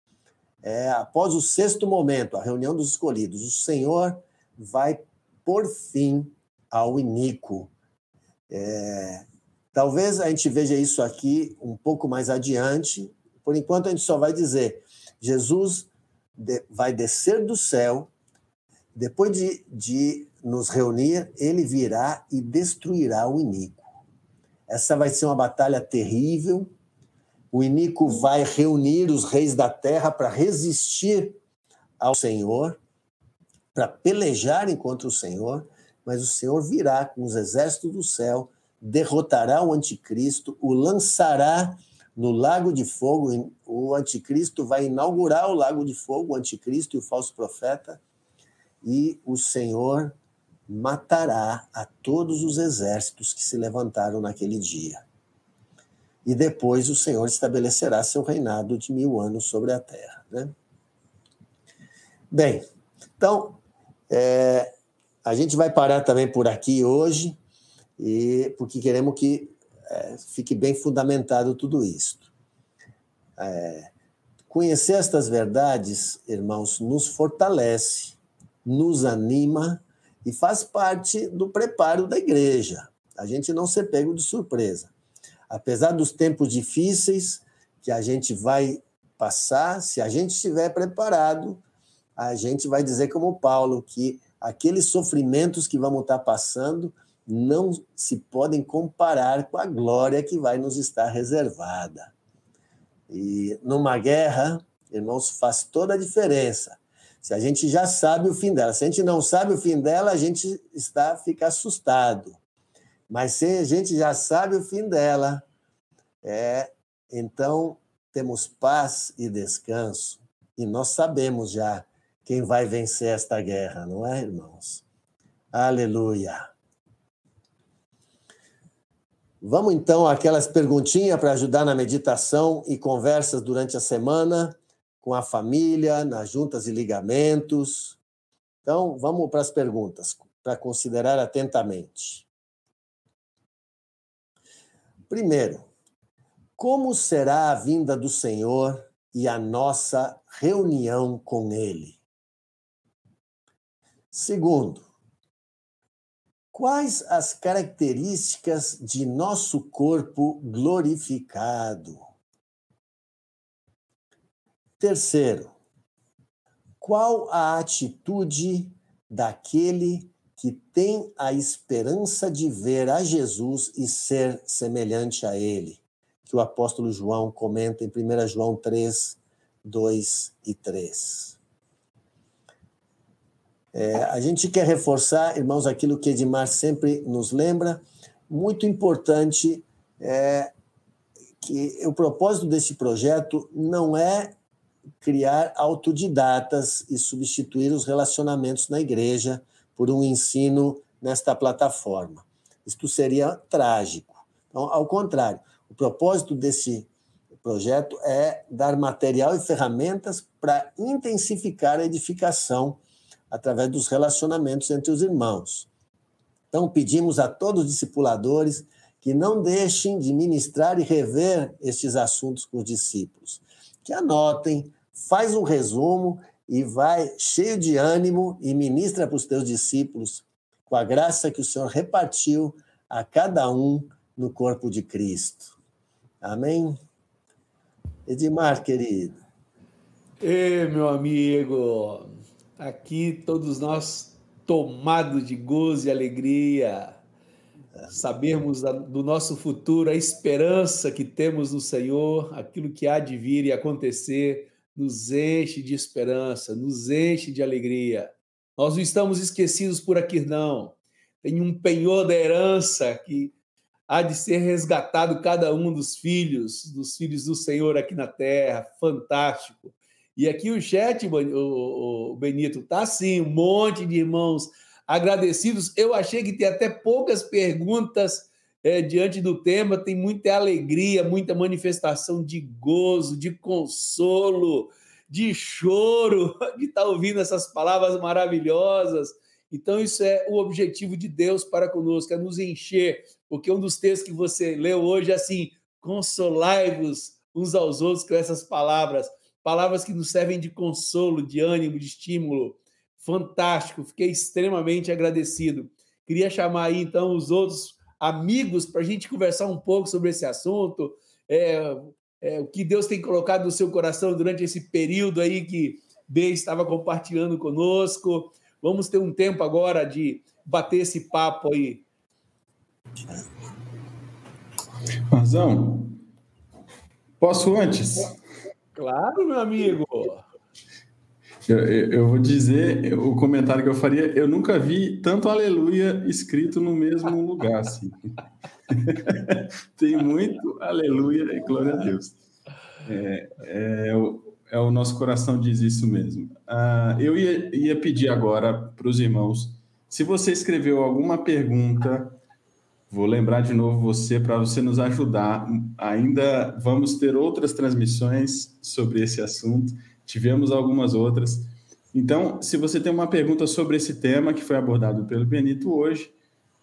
É, após o sexto momento, a reunião dos escolhidos, o Senhor vai por fim ao iníquo. É, talvez a gente veja isso aqui um pouco mais adiante, por enquanto, a gente só vai dizer: Jesus vai descer do céu, depois de, de nos reunir, ele virá e destruirá o iníquo. Essa vai ser uma batalha terrível. O iníquo vai reunir os reis da terra para resistir ao Senhor, para pelejarem contra o Senhor, mas o Senhor virá com os exércitos do céu, derrotará o anticristo, o lançará no Lago de Fogo, o anticristo vai inaugurar o Lago de Fogo, o anticristo e o falso profeta, e o Senhor matará a todos os exércitos que se levantaram naquele dia. E depois o Senhor estabelecerá seu reinado de mil anos sobre a terra. Né? Bem, então, é, a gente vai parar também por aqui hoje, e porque queremos que é, fique bem fundamentado tudo isso. É, conhecer estas verdades, irmãos, nos fortalece, nos anima e faz parte do preparo da igreja. A gente não ser pego de surpresa. Apesar dos tempos difíceis que a gente vai passar, se a gente estiver preparado, a gente vai dizer como Paulo que aqueles sofrimentos que vamos estar passando não se podem comparar com a glória que vai nos estar reservada. E numa guerra, irmãos, faz toda a diferença. Se a gente já sabe o fim dela, se a gente não sabe o fim dela, a gente está fica assustado. Mas se a gente já sabe o fim dela, é, então temos paz e descanso. E nós sabemos já quem vai vencer esta guerra, não é, irmãos? Aleluia. Vamos então àquelas perguntinhas para ajudar na meditação e conversas durante a semana com a família, nas juntas e ligamentos. Então, vamos para as perguntas, para considerar atentamente. Primeiro, como será a vinda do Senhor e a nossa reunião com Ele? Segundo, Quais as características de nosso corpo glorificado? Terceiro, qual a atitude daquele que tem a esperança de ver a Jesus e ser semelhante a ele? Que o apóstolo João comenta em 1 João 3, 2 e 3. É, a gente quer reforçar, irmãos, aquilo que Edmar sempre nos lembra, muito importante é que o propósito desse projeto não é criar autodidatas e substituir os relacionamentos na igreja por um ensino nesta plataforma. Isto seria trágico. Então, ao contrário, o propósito desse projeto é dar material e ferramentas para intensificar a edificação através dos relacionamentos entre os irmãos. Então, pedimos a todos os discipuladores que não deixem de ministrar e rever estes assuntos com os discípulos, que anotem, faz um resumo e vai cheio de ânimo e ministra para os teus discípulos com a graça que o Senhor repartiu a cada um no corpo de Cristo. Amém? Edmar, querido. Ei, meu amigo, aqui todos nós tomados de gozo e alegria. sabermos do nosso futuro, a esperança que temos no Senhor, aquilo que há de vir e acontecer, nos enche de esperança, nos enche de alegria. Nós não estamos esquecidos por aqui, não. Tem um penhor da herança que há de ser resgatado cada um dos filhos, dos filhos do Senhor aqui na terra. Fantástico. E aqui o chat, o Benito, tá assim, um monte de irmãos agradecidos. Eu achei que tem até poucas perguntas é, diante do tema, tem muita alegria, muita manifestação de gozo, de consolo, de choro, *laughs* de estar tá ouvindo essas palavras maravilhosas. Então, isso é o objetivo de Deus para conosco, é nos encher, porque um dos textos que você leu hoje é assim: consolai-vos uns aos outros com essas palavras, palavras que nos servem de consolo, de ânimo, de estímulo. Fantástico, fiquei extremamente agradecido. Queria chamar aí, então, os outros amigos para a gente conversar um pouco sobre esse assunto, é, é, o que Deus tem colocado no seu coração durante esse período aí que B estava compartilhando conosco. Vamos ter um tempo agora de bater esse papo aí. Razão. Posso antes? Claro, meu amigo. Eu, eu, vou dizer o comentário que eu faria. Eu nunca vi tanto aleluia escrito no mesmo lugar. Assim. *laughs* Tem muito aleluia e glória a Deus. É, é, o, é, o nosso coração diz isso mesmo. Ah, eu ia, ia pedir agora para os irmãos, se você escreveu alguma pergunta, vou lembrar de novo você para você nos ajudar. Ainda vamos ter outras transmissões sobre esse assunto tivemos algumas outras. Então, se você tem uma pergunta sobre esse tema que foi abordado pelo Benito hoje,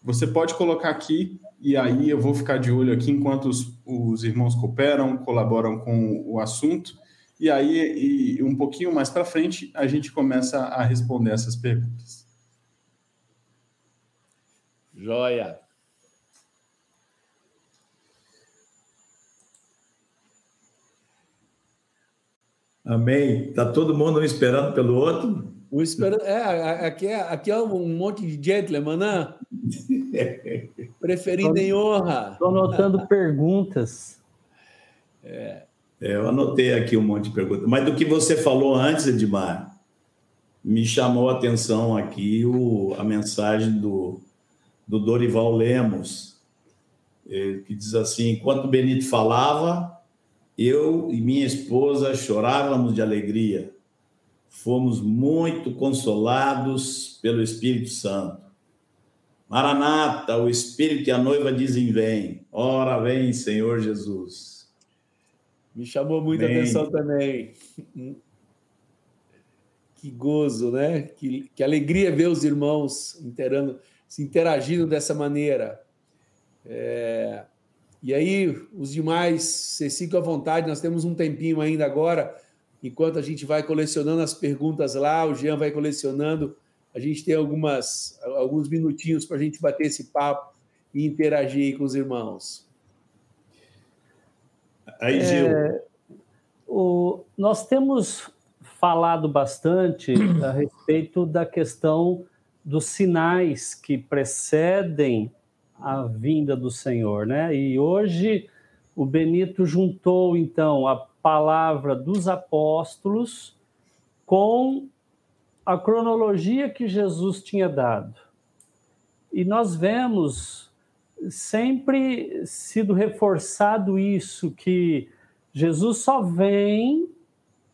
você pode colocar aqui e aí eu vou ficar de olho aqui enquanto os, os irmãos cooperam, colaboram com o assunto. E aí, e um pouquinho mais para frente, a gente começa a responder essas perguntas. Joia! Amém. Está todo mundo um esperando pelo outro? O esperando, é, aqui é, aqui é um monte de gentleman, né? *laughs* Preferido em honra. Estou anotando perguntas. É. é. Eu anotei aqui um monte de perguntas. Mas do que você falou antes, Edmar, me chamou a atenção aqui o, a mensagem do, do Dorival Lemos, eh, que diz assim: enquanto Benito falava, eu e minha esposa chorávamos de alegria. Fomos muito consolados pelo Espírito Santo. Maranata, o Espírito e a noiva dizem: Vem. Ora, vem, Senhor Jesus. Me chamou muita vem. atenção também. Que gozo, né? Que, que alegria ver os irmãos interando, se interagindo dessa maneira. É, e aí, os demais, vocês ficam à vontade, nós temos um tempinho ainda agora, enquanto a gente vai colecionando as perguntas lá, o Jean vai colecionando, a gente tem algumas, alguns minutinhos para a gente bater esse papo e interagir com os irmãos. Aí, Gil. É, o, nós temos falado bastante a respeito da questão dos sinais que precedem a vinda do Senhor, né? E hoje o Benito juntou então a palavra dos apóstolos com a cronologia que Jesus tinha dado. E nós vemos sempre sido reforçado isso que Jesus só vem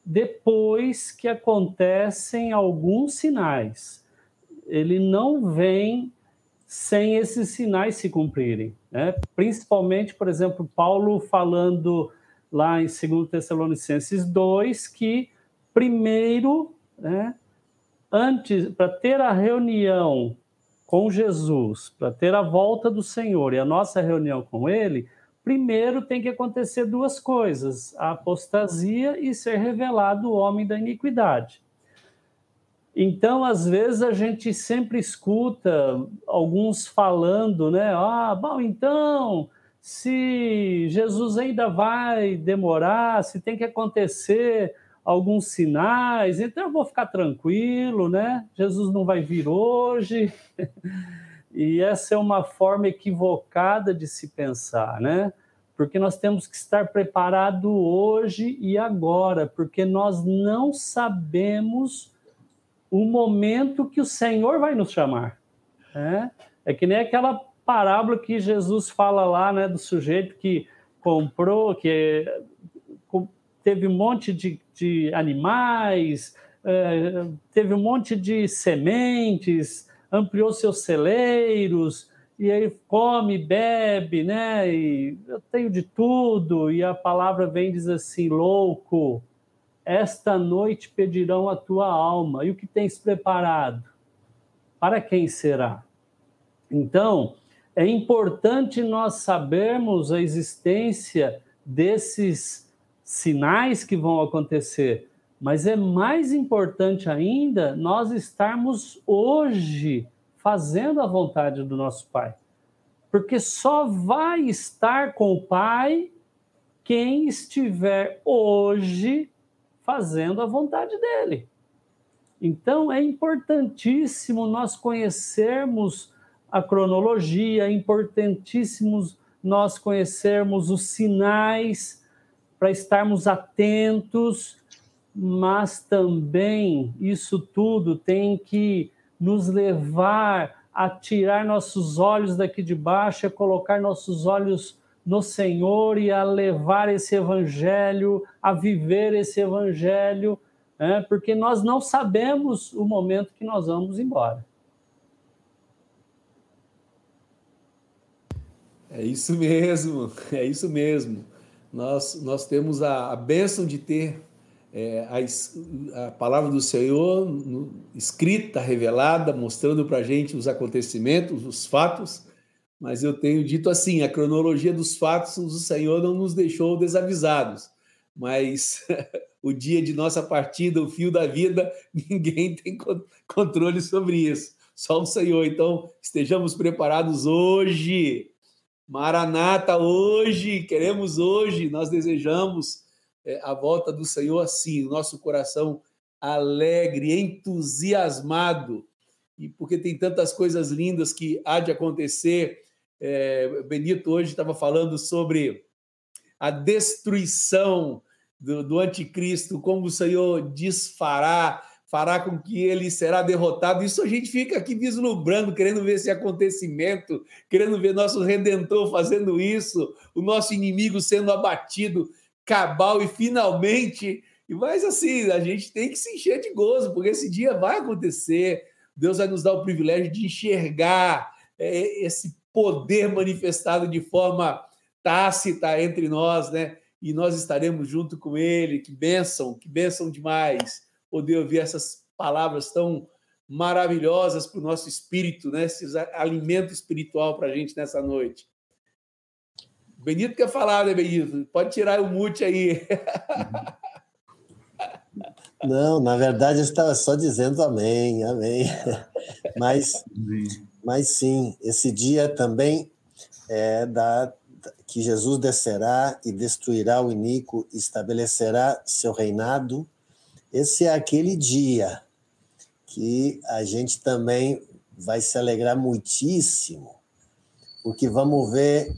depois que acontecem alguns sinais. Ele não vem sem esses sinais se cumprirem. Né? Principalmente, por exemplo, Paulo falando lá em 2 Tessalonicenses 2 que primeiro, né, antes, para ter a reunião com Jesus, para ter a volta do Senhor e a nossa reunião com Ele, primeiro tem que acontecer duas coisas: a apostasia e ser revelado o homem da iniquidade. Então, às vezes, a gente sempre escuta alguns falando, né? Ah, bom, então, se Jesus ainda vai demorar, se tem que acontecer alguns sinais, então eu vou ficar tranquilo, né? Jesus não vai vir hoje. *laughs* E essa é uma forma equivocada de se pensar, né? Porque nós temos que estar preparado hoje e agora, porque nós não sabemos o momento que o Senhor vai nos chamar. Né? É que nem aquela parábola que Jesus fala lá, né, do sujeito que comprou, que teve um monte de, de animais, é, teve um monte de sementes, ampliou seus celeiros, e aí come, bebe, né? E eu tenho de tudo, e a palavra vem diz assim: louco, esta noite pedirão a tua alma, e o que tens preparado? Para quem será? Então, é importante nós sabermos a existência desses sinais que vão acontecer, mas é mais importante ainda nós estarmos hoje fazendo a vontade do nosso Pai. Porque só vai estar com o Pai quem estiver hoje fazendo a vontade dele. Então é importantíssimo nós conhecermos a cronologia, é importantíssimo nós conhecermos os sinais para estarmos atentos, mas também isso tudo tem que nos levar a tirar nossos olhos daqui de baixo, a colocar nossos olhos no Senhor e a levar esse evangelho, a viver esse evangelho, né? porque nós não sabemos o momento que nós vamos embora. É isso mesmo, *laughs* é isso mesmo nós, nós temos a, a bênção de ter é, a, a, palavra do Senhor no, escrita, revelada, mostrando para a gente os acontecimentos, os fatos, mas eu tenho dito assim: a cronologia dos fatos o Senhor não nos deixou desavisados, mas *laughs* o dia de nossa partida, o fio da vida, *laughs* ninguém tem controle sobre isso, só o Senhor. Então, estejamos preparados hoje Maranata, hoje, queremos hoje, nós desejamos é, a volta do Senhor assim, nosso coração alegre, entusiasmado, e porque tem tantas coisas lindas que há de acontecer. É, Benito hoje estava falando sobre a destruição do, do anticristo, como o Senhor desfará fará com que ele será derrotado. Isso a gente fica aqui vislumbrando, querendo ver esse acontecimento, querendo ver nosso redentor fazendo isso, o nosso inimigo sendo abatido, cabal e finalmente. Mas assim, a gente tem que se encher de gozo, porque esse dia vai acontecer. Deus vai nos dar o privilégio de enxergar é, esse poder manifestado de forma tácita entre nós, né? E nós estaremos junto com ele. Que bênção, que bênção demais poder ouvir essas palavras tão maravilhosas para o nosso espírito, né? Esse alimento espiritual para a gente nessa noite. Benito quer falar, né, Benito? Pode tirar o mute aí. Não, na verdade eu estava só dizendo amém, amém. Mas, mas sim, esse dia também é da que Jesus descerá e destruirá o iníquo, estabelecerá seu reinado. Esse é aquele dia que a gente também vai se alegrar muitíssimo, porque vamos ver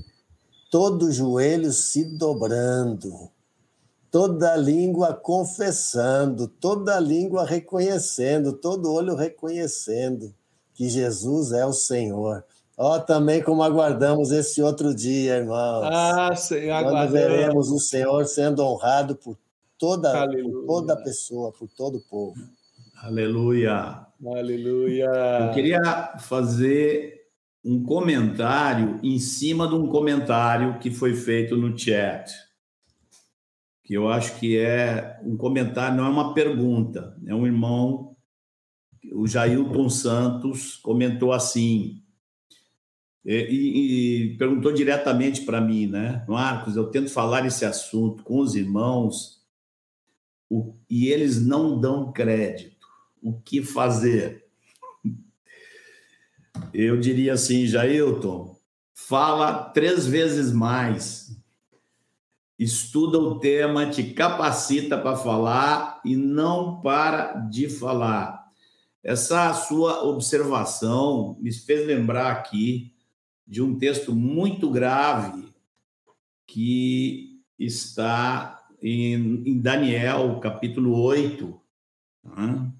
todo joelho se dobrando, toda língua confessando, toda língua reconhecendo, todo olho reconhecendo que Jesus é o Senhor. Ó, oh, também como aguardamos esse outro dia, irmãos. Ah, Senhor, Quando veremos o Senhor sendo honrado por toda, por toda pessoa, por todo o povo. Aleluia. Aleluia. Eu queria fazer um comentário em cima de um comentário que foi feito no chat. Que eu acho que é um comentário, não é uma pergunta. É um irmão, o Jailton Santos, comentou assim. E, e perguntou diretamente para mim, né? Marcos, eu tento falar esse assunto com os irmãos o, e eles não dão crédito. O que fazer? Eu diria assim, Jailton, fala três vezes mais. Estuda o tema, te capacita para falar e não para de falar. Essa sua observação me fez lembrar aqui de um texto muito grave que está em, Daniel, capítulo 8, né?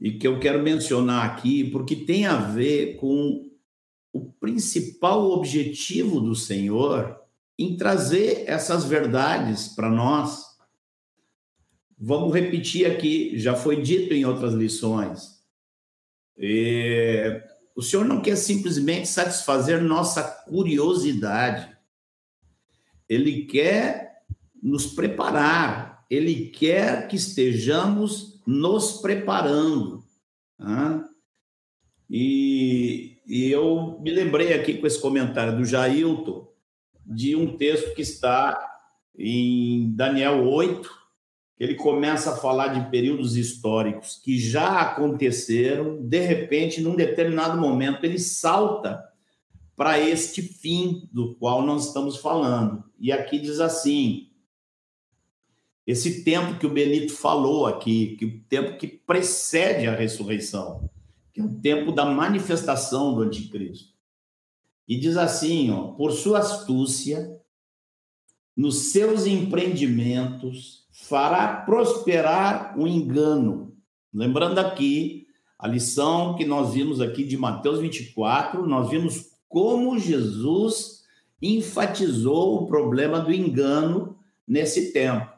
e que eu quero mencionar aqui, porque tem a ver com o principal objetivo do Senhor em trazer essas verdades para nós Vamos repetir aqui, já foi dito em outras lições. E o Senhor não quer simplesmente satisfazer nossa curiosidade. Ele quer nos preparar, ele quer que estejamos nos preparando. Tá? E, e eu me lembrei aqui com esse comentário do Jailton de um texto que está em Daniel 8, ele começa a falar de períodos históricos que já aconteceram, de repente, num determinado momento, ele salta para este fim do qual nós estamos falando. E aqui diz assim: esse tempo que o Benito falou aqui, que o tempo que precede a ressurreição, que é o tempo da manifestação do anticristo. E diz assim, ó, por sua astúcia, nos seus empreendimentos, fará prosperar o engano. Lembrando aqui a lição que nós vimos aqui de Mateus 24, nós vimos como Jesus enfatizou o problema do engano nesse tempo.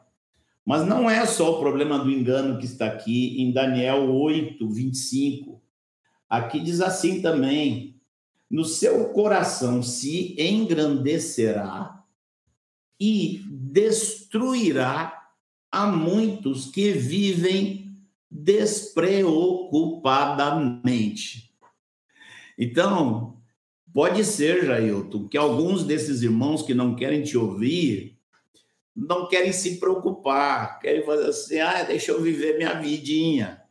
Mas não é só o problema do engano que está aqui em Daniel 8, 25. Aqui diz assim também: no seu coração se engrandecerá e destruirá há muitos que vivem despreocupadamente. Então, pode ser, Jailton, que alguns desses irmãos que não querem te ouvir não querem se preocupar, querem fazer assim, ah, deixa eu viver minha vidinha.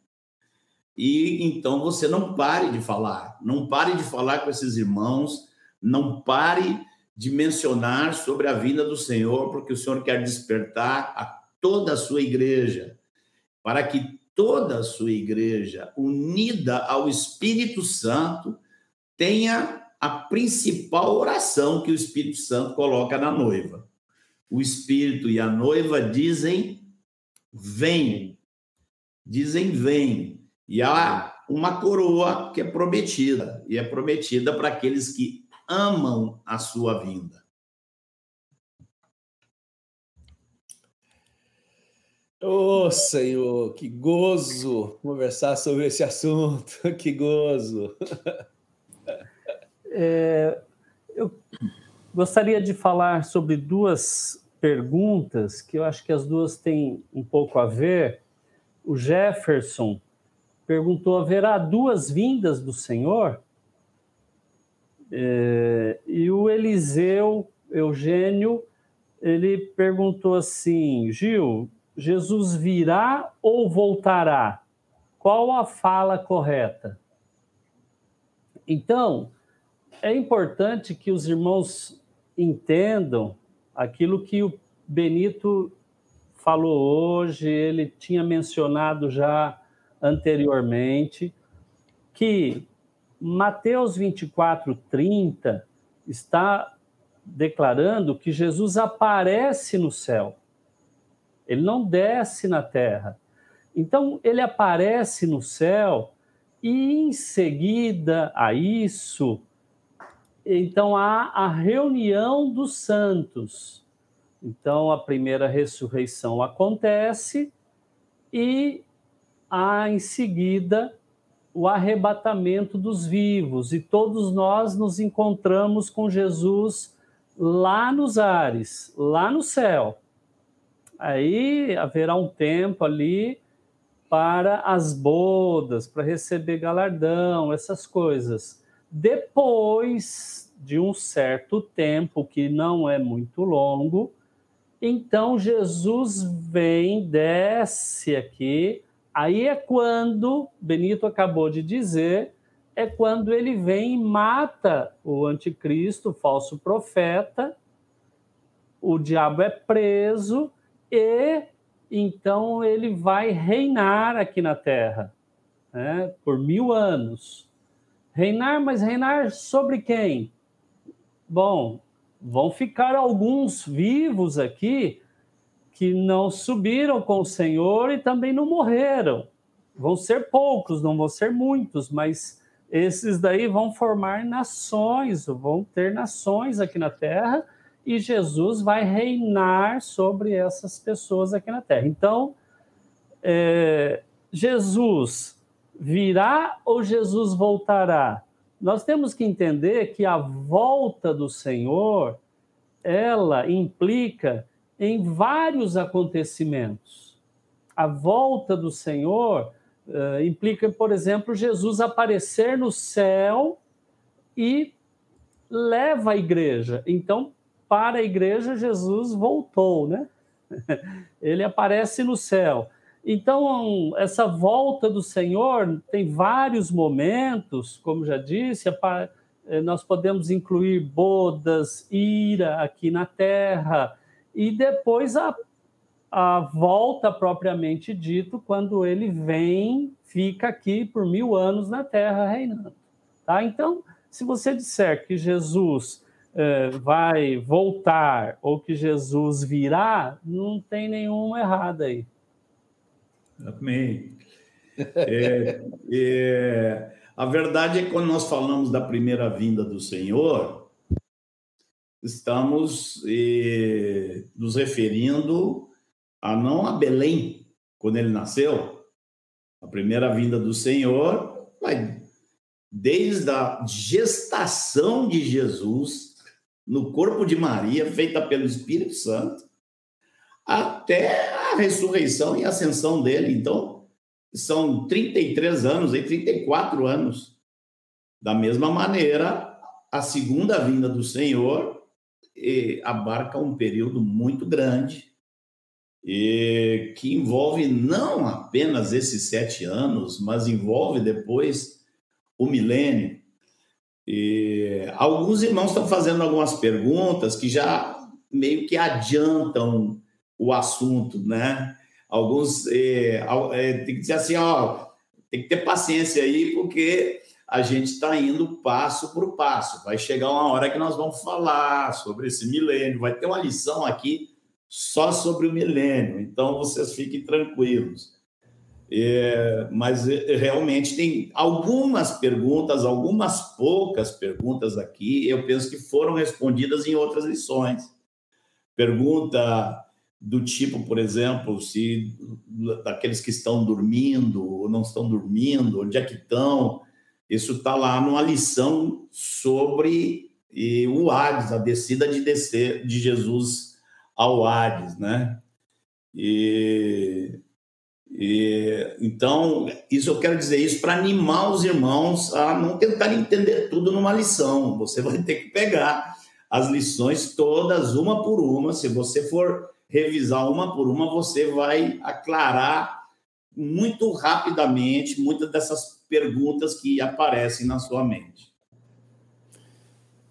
E então você não pare de falar, não pare de falar com esses irmãos, não pare de mencionar sobre a vinda do Senhor, porque o Senhor quer despertar a toda a sua igreja, para que toda a sua igreja, unida ao Espírito Santo, tenha a principal oração que o Espírito Santo coloca na noiva. O Espírito e a noiva dizem: vem. Dizem: vem. E há uma coroa que é prometida, e é prometida para aqueles que amam a sua vinda. Ô oh, Senhor, que gozo conversar sobre esse assunto, *laughs* que gozo. É, eu gostaria de falar sobre duas perguntas que eu acho que as duas têm um pouco a ver. O Jefferson perguntou: haverá duas vindas do Senhor? É, e o Eliseu Eugênio ele perguntou assim: Gil, Jesus virá ou voltará? Qual a fala correta? Então, é importante que os irmãos entendam aquilo que o Benito falou hoje, ele tinha mencionado já anteriormente, que Mateus 24, 30 está declarando que Jesus aparece no céu. Ele não desce na terra. Então, ele aparece no céu e, em seguida a isso, então há a reunião dos santos. Então, a primeira ressurreição acontece e há, em seguida, o arrebatamento dos vivos, e todos nós nos encontramos com Jesus lá nos ares, lá no céu. Aí haverá um tempo ali para as bodas, para receber galardão, essas coisas. Depois de um certo tempo, que não é muito longo, então Jesus vem, desce aqui. Aí é quando, Benito acabou de dizer, é quando ele vem e mata o anticristo, o falso profeta. O diabo é preso e então ele vai reinar aqui na terra. né, por mil anos. Reinar, mas reinar sobre quem? Bom, vão ficar alguns vivos aqui que não subiram com o Senhor e também não morreram. Vão ser poucos, não vão ser muitos, mas esses daí vão formar nações, vão ter nações aqui na terra e Jesus vai reinar sobre essas pessoas aqui na terra. Então, é, Jesus virá ou Jesus voltará? Nós temos que entender que a volta do Senhor ela implica em vários acontecimentos. A volta do Senhor uh, implica, por exemplo, Jesus aparecer no céu e leva a igreja. Então, para a igreja, Jesus voltou, né? *laughs* Ele aparece no céu. Então, essa volta do Senhor tem vários momentos, como já disse, eh, nós podemos incluir bodas, ira aqui na terra, e depois a, a volta propriamente dito, quando ele vem, fica aqui por mil anos na terra reinando. Tá? Então, se você disser que Jesus vai voltar ou que Jesus virá, não tem nenhum errado aí. Amém. É, é, a verdade é que quando nós falamos da primeira vinda do Senhor, estamos é, nos referindo a não a Belém, quando ele nasceu. A primeira vinda do Senhor vai desde a gestação de Jesus no corpo de Maria, feita pelo Espírito Santo, até a ressurreição e ascensão dele. Então, são 33 anos e 34 anos. Da mesma maneira, a segunda vinda do Senhor abarca um período muito grande, e que envolve não apenas esses sete anos, mas envolve depois o milênio. E alguns irmãos estão fazendo algumas perguntas que já meio que adiantam o assunto, né? Alguns é, é, tem que dizer assim, ó, tem que ter paciência aí, porque a gente está indo passo por passo. Vai chegar uma hora que nós vamos falar sobre esse milênio, vai ter uma lição aqui só sobre o milênio, então vocês fiquem tranquilos. É, mas é, realmente tem algumas perguntas, algumas poucas perguntas aqui, eu penso que foram respondidas em outras lições. Pergunta do tipo, por exemplo, se daqueles que estão dormindo ou não estão dormindo, onde é que estão? Isso está lá numa lição sobre o Hades, a descida de descer de Jesus ao Hades, né? E, e então isso eu quero dizer isso para animar os irmãos a não tentar entender tudo numa lição. Você vai ter que pegar as lições todas uma por uma. Se você for revisar uma por uma, você vai aclarar muito rapidamente muitas dessas perguntas que aparecem na sua mente.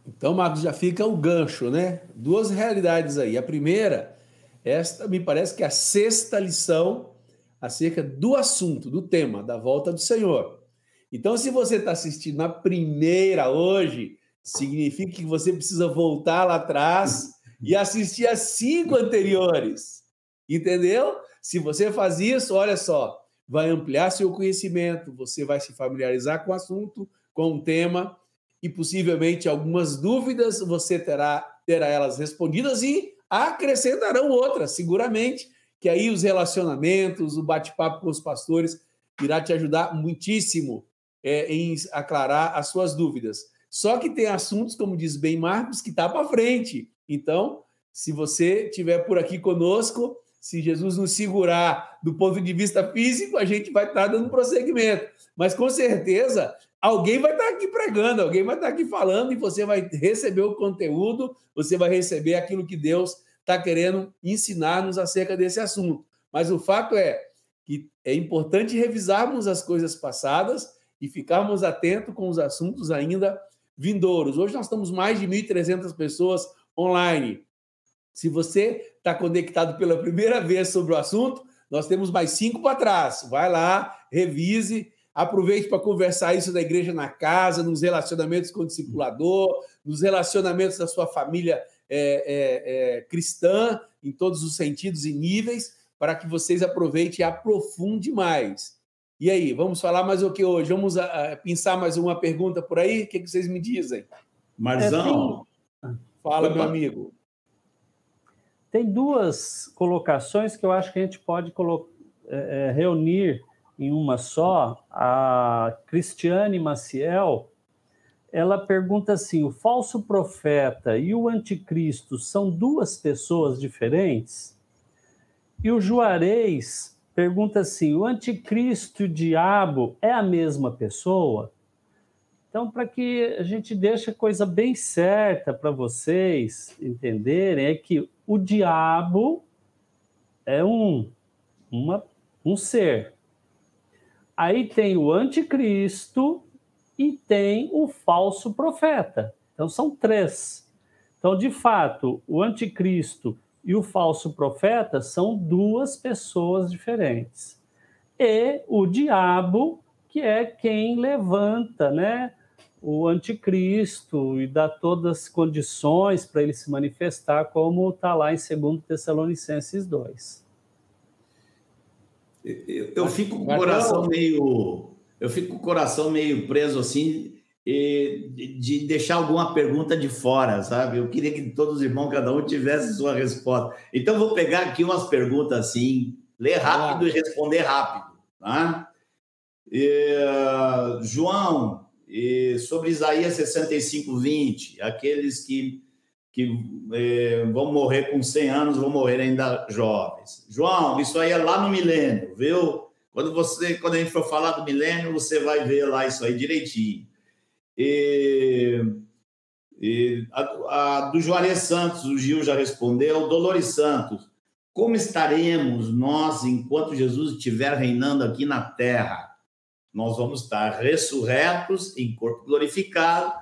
Então, Marcos, já fica o gancho, né? Duas realidades aí. A primeira, esta me parece que é a sexta lição acerca do assunto, do tema, da volta do Senhor. Então, se você está assistindo na primeira hoje, significa que você precisa voltar lá atrás e assistir as cinco anteriores. Entendeu? Se você faz isso, olha só, vai ampliar seu conhecimento, você vai se familiarizar com o assunto, com o tema, e possivelmente algumas dúvidas você terá, terá elas respondidas e acrescentarão outras, seguramente, que aí os relacionamentos, o bate-papo com os pastores irá te ajudar muitíssimo é, em aclarar as suas dúvidas. Só que tem assuntos, como diz bem Marcos, que está para frente. Então, se você estiver por aqui conosco, se Jesus nos segurar do ponto de vista físico, a gente vai estar dando prosseguimento. Mas com certeza, alguém vai estar aqui pregando, alguém vai estar aqui falando e você vai receber o conteúdo, você vai receber aquilo que Deus está querendo ensinar-nos acerca desse assunto. Mas o fato é que é importante revisarmos as coisas passadas e ficarmos atentos com os assuntos ainda vindouros. Hoje nós estamos mais de 1.300 pessoas online. Se você está conectado pela primeira vez sobre o assunto, nós temos mais cinco para trás. Vai lá, revise, Aproveite para conversar isso da igreja na casa, nos relacionamentos com o discipulador, nos relacionamentos da sua família é, é, é, cristã, em todos os sentidos e níveis, para que vocês aproveitem e aprofundem mais. E aí, vamos falar mais o que hoje? Vamos a, a, pensar mais uma pergunta por aí? O que, que vocês me dizem? Marzão. É, Fala, Opa. meu amigo. Tem duas colocações que eu acho que a gente pode é, reunir em uma só. A Cristiane Maciel, ela pergunta assim: o falso profeta e o anticristo são duas pessoas diferentes? E o Juarez pergunta assim: o anticristo e o diabo é a mesma pessoa? Então, para que a gente deixe a coisa bem certa para vocês entenderem, é que o diabo é um, uma, um ser. Aí tem o anticristo e tem o falso profeta. Então, são três. Então, de fato, o anticristo e o falso profeta são duas pessoas diferentes. E o diabo, que é quem levanta, né? o anticristo e dá todas as condições para ele se manifestar, como está lá em 2 Tessalonicenses 2. Eu, eu fico com o coração meio. Eu fico com o coração meio preso assim de deixar alguma pergunta de fora, sabe? Eu queria que todos os irmãos, cada um tivesse sua resposta. Então, vou pegar aqui umas perguntas assim, ler rápido ah. e responder rápido, tá? E, uh, João, e sobre Isaías 65, 20, aqueles que, que é, vão morrer com 100 anos vão morrer ainda jovens. João, isso aí é lá no milênio, viu? Quando, você, quando a gente for falar do milênio, você vai ver lá isso aí direitinho. E, e a, a, do Juarez Santos, o Gil já respondeu. Dolores Santos, como estaremos nós enquanto Jesus estiver reinando aqui na terra? nós vamos estar ressurretos em corpo glorificado,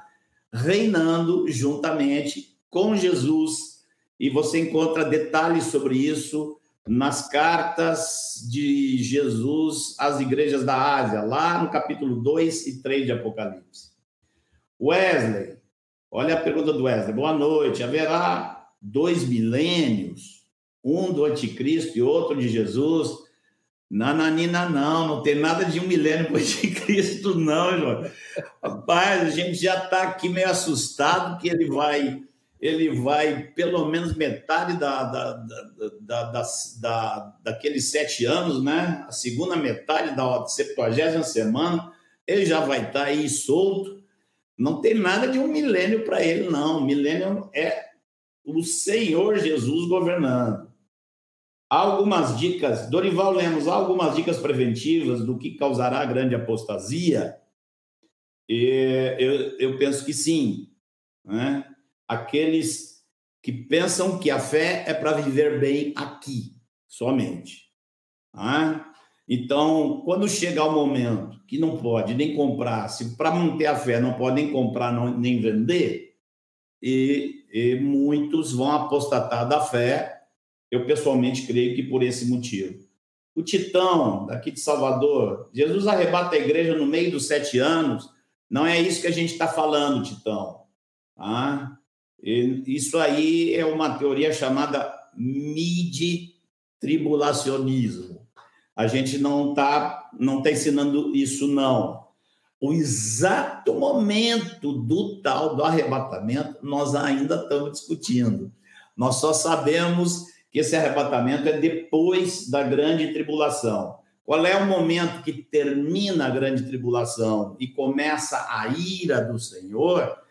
reinando juntamente com Jesus. E você encontra detalhes sobre isso nas cartas de Jesus às igrejas da Ásia, lá no capítulo 2 e 3 de Apocalipse. Wesley, olha a pergunta do Wesley. Boa noite. Haverá dois milênios, um do anticristo e outro de Jesus Nananina, não, não tem nada de um milênio depois *laughs* de Cristo, não, João. Rapaz, a gente já está aqui meio assustado que ele vai, ele vai pelo menos metade da, da, da, da, da daqueles sete anos, né? A segunda metade da septuagésima semana, ele já vai estar tá aí solto. Não tem nada de um milênio para ele, não. Milênio é o Senhor Jesus governando algumas dicas, Dorival Lemos, algumas dicas preventivas do que causará a grande apostasia? E eu, eu penso que sim. Né? Aqueles que pensam que a fé é para viver bem aqui, somente. Né? Então, quando chegar o momento que não pode nem comprar, se para manter a fé não pode nem comprar não, nem vender, e, e muitos vão apostatar da fé eu pessoalmente creio que por esse motivo. O Titão, daqui de Salvador, Jesus arrebata a igreja no meio dos sete anos. Não é isso que a gente está falando, Titão. Tá? Isso aí é uma teoria chamada midi-tribulacionismo. A gente não está não tá ensinando isso, não. O exato momento do tal do arrebatamento, nós ainda estamos discutindo. Nós só sabemos que esse arrebatamento é depois da grande tribulação. Qual é o momento que termina a grande tribulação e começa a ira do Senhor?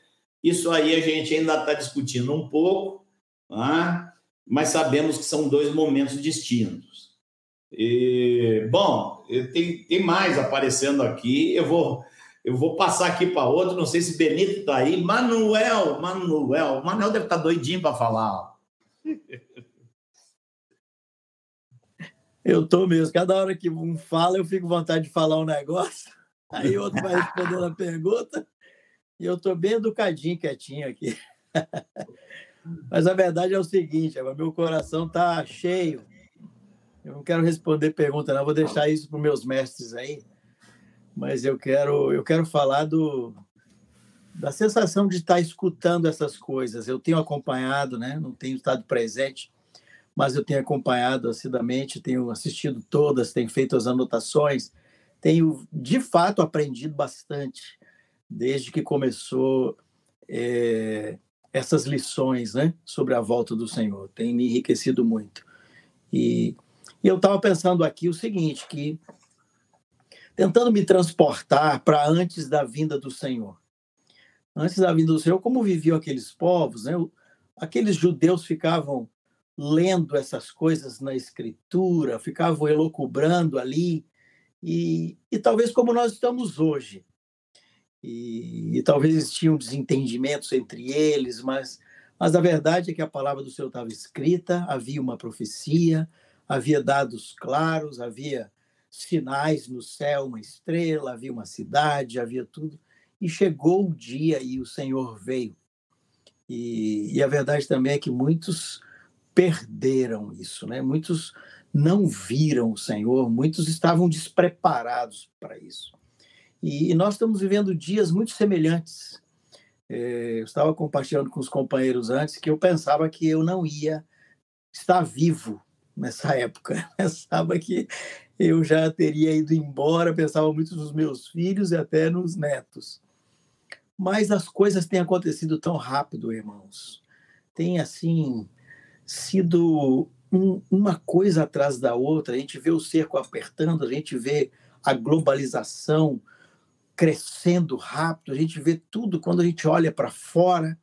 Isso aí a gente ainda está discutindo um pouco, tá? mas sabemos que são dois momentos distintos. E, bom, tem, tem mais aparecendo aqui. Eu vou, eu vou passar aqui para outro. Não sei se Benito está aí. Manuel, Manuel, Manuel deve estar tá doidinho para falar. Eu tô mesmo. Cada hora que um fala, eu fico com vontade de falar um negócio. Aí outro vai respondendo a pergunta. E eu tô bem educadinho, quietinho aqui. *laughs* Mas a verdade é o seguinte, meu coração tá cheio. Eu não quero responder pergunta, não. Vou deixar isso para meus mestres aí. mas eu quero, eu quero falar do, da sensação de estar escutando essas coisas. Eu tenho acompanhado, né? não tenho estado presente, mas eu tenho acompanhado assiduamente, tenho assistido todas, tenho feito as anotações, tenho de fato aprendido bastante desde que começou é, essas lições né, sobre a volta do Senhor. Tem me enriquecido muito. E, e eu estava pensando aqui o seguinte, que tentando me transportar para antes da vinda do Senhor. Antes da vinda do Senhor, como viviam aqueles povos, né? aqueles judeus ficavam lendo essas coisas na escritura, ficavam elocubrando ali, e, e talvez como nós estamos hoje. E, e talvez existiam desentendimentos entre eles, mas, mas a verdade é que a palavra do Senhor estava escrita, havia uma profecia, havia dados claros, havia sinais no céu, uma estrela, havia uma cidade, havia tudo. E chegou o dia e o Senhor veio. E, e a verdade também é que muitos perderam isso, né? Muitos não viram o Senhor, muitos estavam despreparados para isso. E, e nós estamos vivendo dias muito semelhantes. É, eu estava compartilhando com os companheiros antes que eu pensava que eu não ia estar vivo nessa época. *laughs* Pensava que eu já teria ido embora, pensava muito nos meus filhos e até nos netos. Mas as coisas têm acontecido tão rápido, irmãos. Tem assim sido um, uma coisa atrás da outra. A gente vê o cerco apertando, a gente vê a globalização crescendo rápido, a gente vê tudo quando a gente olha para fora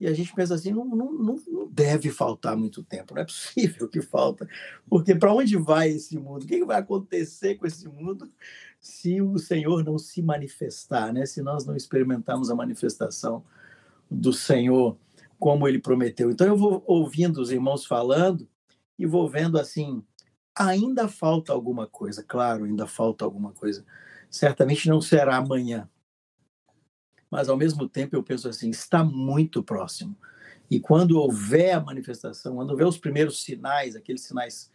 e a gente pensa assim, não, não, não deve faltar muito tempo, não é possível que falta, porque para onde vai esse mundo? O que vai acontecer com esse mundo se o Senhor não se manifestar, né? se nós não experimentarmos a manifestação do Senhor como ele prometeu. Então eu vou ouvindo os irmãos falando e vou vendo assim, ainda falta alguma coisa, claro, ainda falta alguma coisa. Certamente não será amanhã, mas ao mesmo tempo eu penso assim, está muito próximo. E quando houver a manifestação, quando houver os primeiros sinais, aqueles sinais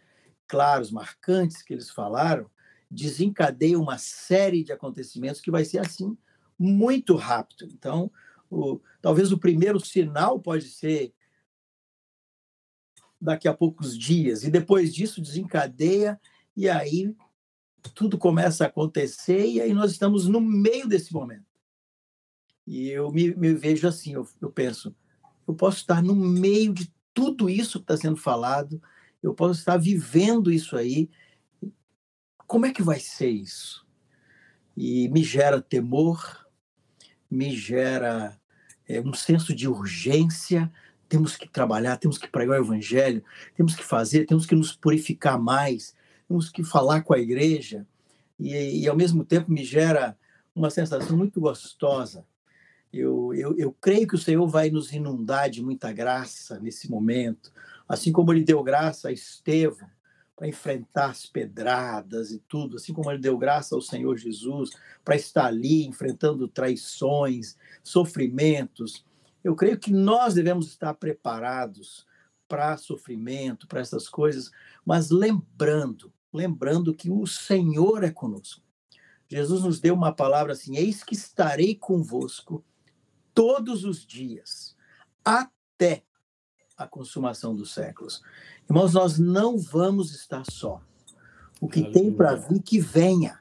claros, marcantes que eles falaram, desencadeia uma série de acontecimentos que vai ser assim muito rápido. Então, o, talvez o primeiro sinal pode ser daqui a poucos dias e depois disso desencadeia e aí tudo começa a acontecer e aí nós estamos no meio desse momento. E eu me, me vejo assim, eu, eu penso, eu posso estar no meio de tudo isso que está sendo falado, eu posso estar vivendo isso aí. Como é que vai ser isso? E me gera temor, me gera é, um senso de urgência. Temos que trabalhar, temos que pregar o evangelho, temos que fazer, temos que nos purificar mais, temos que falar com a igreja. E, e ao mesmo tempo me gera uma sensação muito gostosa eu, eu, eu creio que o Senhor vai nos inundar de muita graça nesse momento, assim como ele deu graça a Estevão para enfrentar as pedradas e tudo, assim como ele deu graça ao Senhor Jesus para estar ali enfrentando traições, sofrimentos. Eu creio que nós devemos estar preparados para sofrimento, para essas coisas, mas lembrando, lembrando que o Senhor é conosco. Jesus nos deu uma palavra assim: Eis que estarei convosco todos os dias, até a consumação dos séculos. Irmãos, nós não vamos estar só. O que tem para vir, que venha.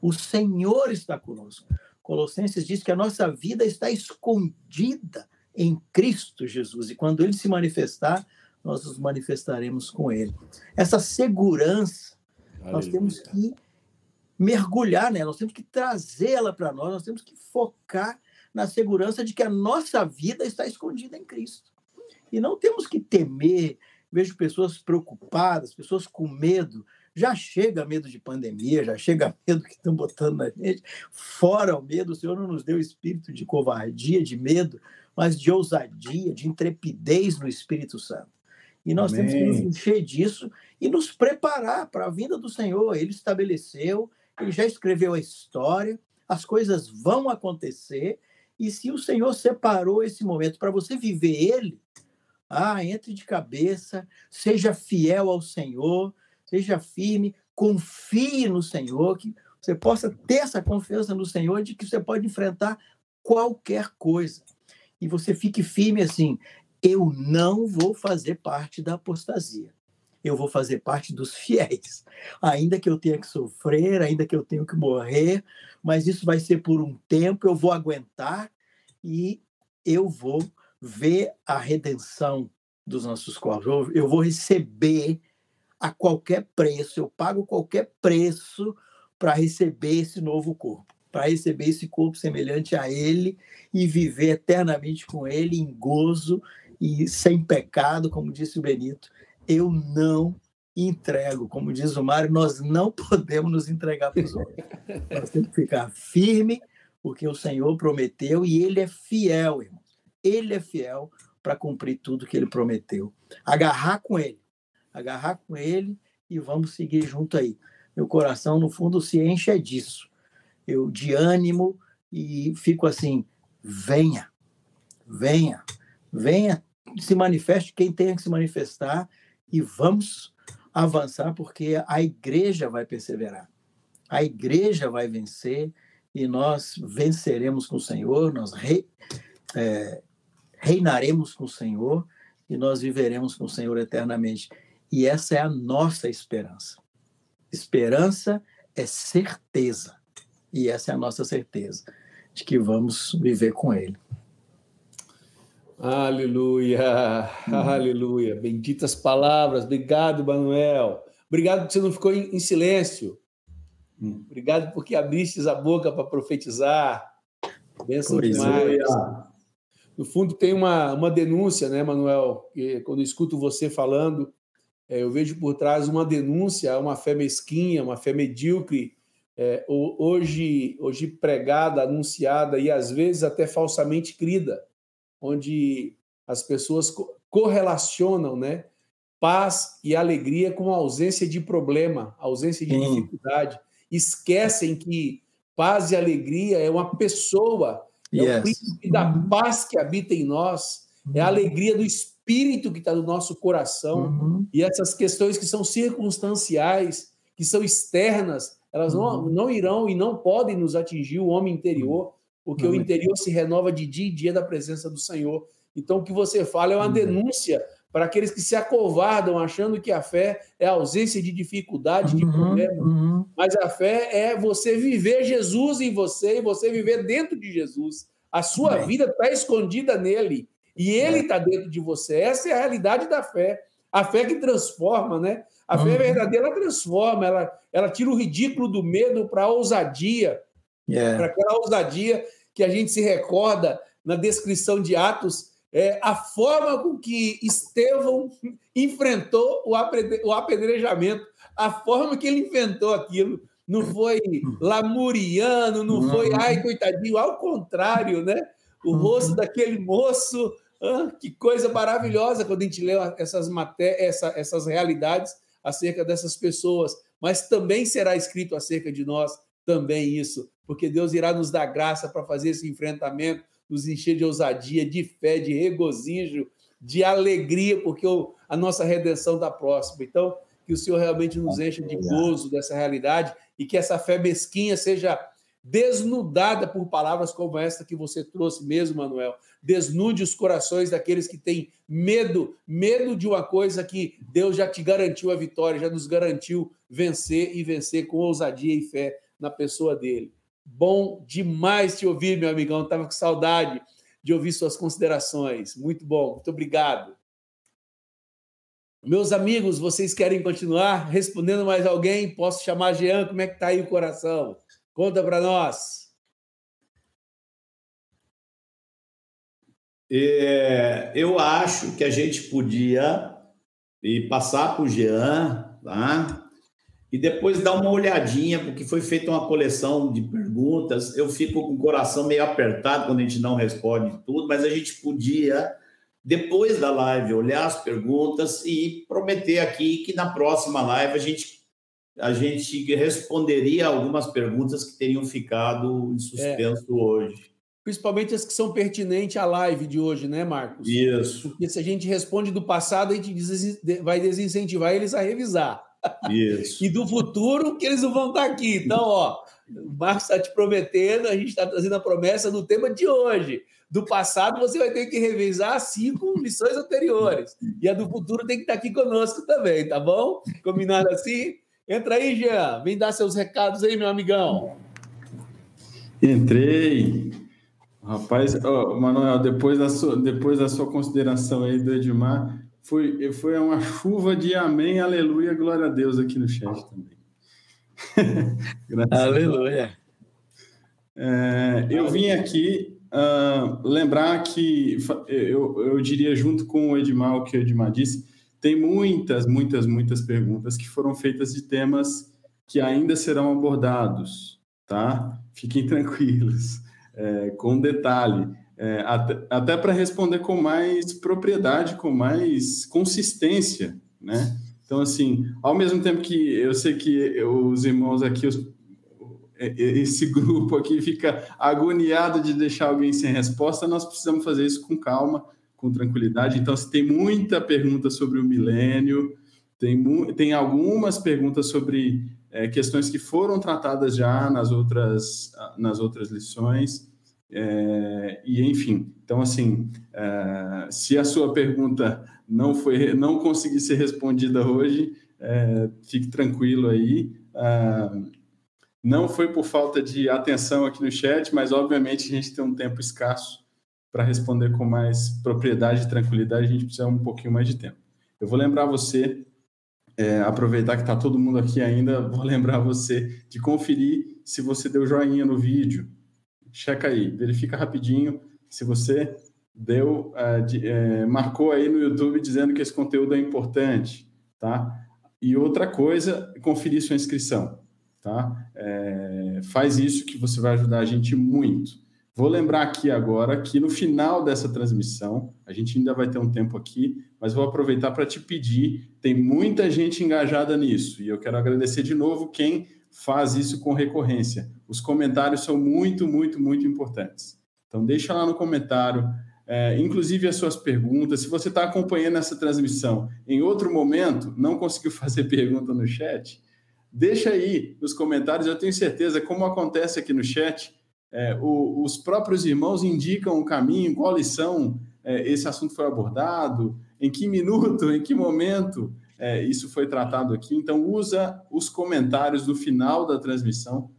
O Senhor está conosco. Colossenses diz que a nossa vida está escondida em Cristo Jesus. E quando ele se manifestar, nós nos manifestaremos com ele. Essa segurança, Nós temos que mergulhar nela, nós temos que trazê-la para nós, nós temos que focar na segurança de que a nossa vida está escondida em Cristo. E não temos que temer. Vejo pessoas preocupadas, pessoas com medo. Já chega medo de pandemia, já chega *laughs* medo que estão botando na gente. Fora o medo, o Senhor não nos deu espírito de covardia, de medo, mas de ousadia, de intrepidez no Espírito Santo. E nós Amém. temos que nos encher disso e nos preparar para a vinda do Senhor. Ele estabeleceu, ele já escreveu a história, as coisas vão acontecer e se o Senhor separou esse momento para você viver ele, ah, entre de cabeça, seja fiel ao Senhor, seja firme, confie no Senhor, que você possa ter essa confiança no Senhor de que você pode enfrentar qualquer coisa. E você fique firme assim: eu não vou fazer parte da apostasia. Eu vou fazer parte dos fiéis. Ainda que eu tenha que sofrer, ainda que eu tenha que morrer, mas isso vai ser por um tempo, eu vou aguentar e eu vou ver a redenção dos nossos corpos. Eu vou receber a qualquer preço, eu pago qualquer preço para receber esse novo corpo, para receber esse corpo semelhante a ele e viver eternamente com ele em gozo e sem pecado, como disse o Benito. Eu não entrego, como diz o Mário, nós não *laughs* podemos nos entregar para os outros. Nós temos que ficar firme, porque o Senhor prometeu e ele é fiel, irmão. Ele é fiel para cumprir tudo que ele prometeu. Agarrar com ele agarrar com ele e vamos seguir junto aí. Meu coração, no fundo, se enche disso. Eu de ânimo e fico assim: venha, venha, venha, se manifeste quem tenha que se manifestar e vamos avançar, porque a igreja vai perseverar, a igreja vai vencer e nós venceremos com o Senhor, nós é, reinaremos com o Senhor e nós viveremos com o Senhor eternamente. E essa é a nossa esperança. Esperança é certeza. E essa é a nossa certeza de que vamos viver com Ele. Aleluia, hum. aleluia. Benditas palavras. Obrigado, Manuel. Obrigado que você não ficou em, silêncio. Hum. Obrigado porque abriste a boca para profetizar. Benção demais. No fundo, tem uma, uma denúncia, né, Manuel? Que quando eu escuto você falando, é, eu vejo por trás uma denúncia uma fé mesquinha, uma fé medíocre, é, hoje, hoje pregada, anunciada e às vezes até falsamente crida, onde as pessoas correlacionam né, paz e alegria com ausência de problema, ausência de Sim. dificuldade. Esquecem que paz e alegria é uma pessoa, é yes. o príncipe da paz que habita em nós, é a alegria do Espírito que está no nosso coração uhum. e essas questões que são circunstanciais, que são externas, elas uhum. não, não irão e não podem nos atingir o homem interior, porque uhum. o interior se renova de dia em dia da presença do Senhor. Então, o que você fala é uma denúncia para aqueles que se acovardam achando que a fé é a ausência de dificuldade, de uhum, problema. Uhum. Mas a fé é você viver Jesus em você e você viver dentro de Jesus. A sua vida está escondida nele. E ele está dentro de você. Essa é a realidade da fé. A fé que transforma, né? A fé uhum. verdadeira ela transforma, ela, ela tira o ridículo do medo para a ousadia, yeah. para aquela ousadia que a gente se recorda na descrição de Atos, é, a forma com que Estevão enfrentou o apedrejamento, a forma que ele inventou aquilo. Não foi lamuriano, não foi, ai, uhum. coitadinho, ao contrário, né? O rosto uhum. daquele moço ah, que coisa maravilhosa quando a gente lê essas, essa, essas realidades acerca dessas pessoas. Mas também será escrito acerca de nós também isso, porque Deus irá nos dar graça para fazer esse enfrentamento, nos encher de ousadia, de fé, de regozijo, de alegria, porque a nossa redenção está próxima. Então, que o Senhor realmente nos encha de gozo dessa realidade e que essa fé mesquinha seja desnudada por palavras como esta que você trouxe mesmo, Manuel. Desnude os corações daqueles que têm medo, medo de uma coisa que Deus já te garantiu a vitória, já nos garantiu vencer e vencer com ousadia e fé na pessoa dele. Bom demais te ouvir, meu amigão. Estava com saudade de ouvir suas considerações. Muito bom, muito obrigado. Meus amigos, vocês querem continuar respondendo mais alguém? Posso chamar Jean? Como é que está aí o coração? Conta para nós. É, eu acho que a gente podia ir passar para o Jean, tá? E depois dar uma olhadinha, porque foi feita uma coleção de perguntas. Eu fico com o coração meio apertado quando a gente não responde tudo, mas a gente podia, depois da live, olhar as perguntas e prometer aqui que na próxima live a gente a gente responderia algumas perguntas que teriam ficado em suspenso é. hoje. Principalmente as que são pertinentes à live de hoje, né, Marcos? Isso. Porque se a gente responde do passado, a gente vai desincentivar eles a revisar. Isso. *laughs* e do futuro, que eles não vão estar aqui. Então, ó, o Marcos está te prometendo, a gente está trazendo a promessa do tema de hoje. Do passado, você vai ter que revisar cinco *laughs* lições anteriores. E a do futuro tem que estar aqui conosco também, tá bom? Combinado *laughs* assim? Entra aí, Jean. Vem dar seus recados aí, meu amigão. Entrei. Rapaz, oh, Manuel, depois da, sua, depois da sua consideração aí do Edmar, foi, foi uma chuva de amém, aleluia, glória a Deus aqui no chat também. Aleluia. É, eu vim aqui uh, lembrar que eu, eu diria, junto com o Edmar, o que o Edmar disse, tem muitas, muitas, muitas perguntas que foram feitas de temas que ainda serão abordados, tá? Fiquem *laughs* tranquilos, é, com detalhe, é, até, até para responder com mais propriedade, com mais consistência, né? Então, assim, ao mesmo tempo que eu sei que os irmãos aqui, os, esse *laughs* grupo aqui fica agoniado de deixar alguém sem resposta, nós precisamos fazer isso com calma, com tranquilidade. Então, se tem muita pergunta sobre o milênio, tem, tem algumas perguntas sobre é, questões que foram tratadas já nas outras, nas outras lições. É, e enfim, então assim, é, se a sua pergunta não foi, não conseguir ser respondida hoje, é, fique tranquilo aí. É, não foi por falta de atenção aqui no chat, mas obviamente a gente tem um tempo escasso para responder com mais propriedade e tranquilidade. A gente precisa um pouquinho mais de tempo. Eu vou lembrar você é, aproveitar que está todo mundo aqui ainda, vou lembrar você de conferir se você deu joinha no vídeo. Checa aí, verifica rapidinho se você deu, é, de, é, marcou aí no YouTube dizendo que esse conteúdo é importante, tá? E outra coisa, conferir sua inscrição, tá? É, faz isso que você vai ajudar a gente muito. Vou lembrar aqui agora que no final dessa transmissão, a gente ainda vai ter um tempo aqui, mas vou aproveitar para te pedir, tem muita gente engajada nisso, e eu quero agradecer de novo quem faz isso com recorrência. Os comentários são muito, muito, muito importantes. Então deixa lá no comentário, é, inclusive as suas perguntas. Se você está acompanhando essa transmissão em outro momento, não conseguiu *laughs* fazer pergunta no chat, deixa aí nos comentários. Eu tenho certeza, como acontece aqui no chat, é, o, os próprios irmãos indicam o caminho, qual lição é, esse assunto foi abordado, em que minuto, em que momento é, isso foi tratado aqui. Então, usa os comentários do final da transmissão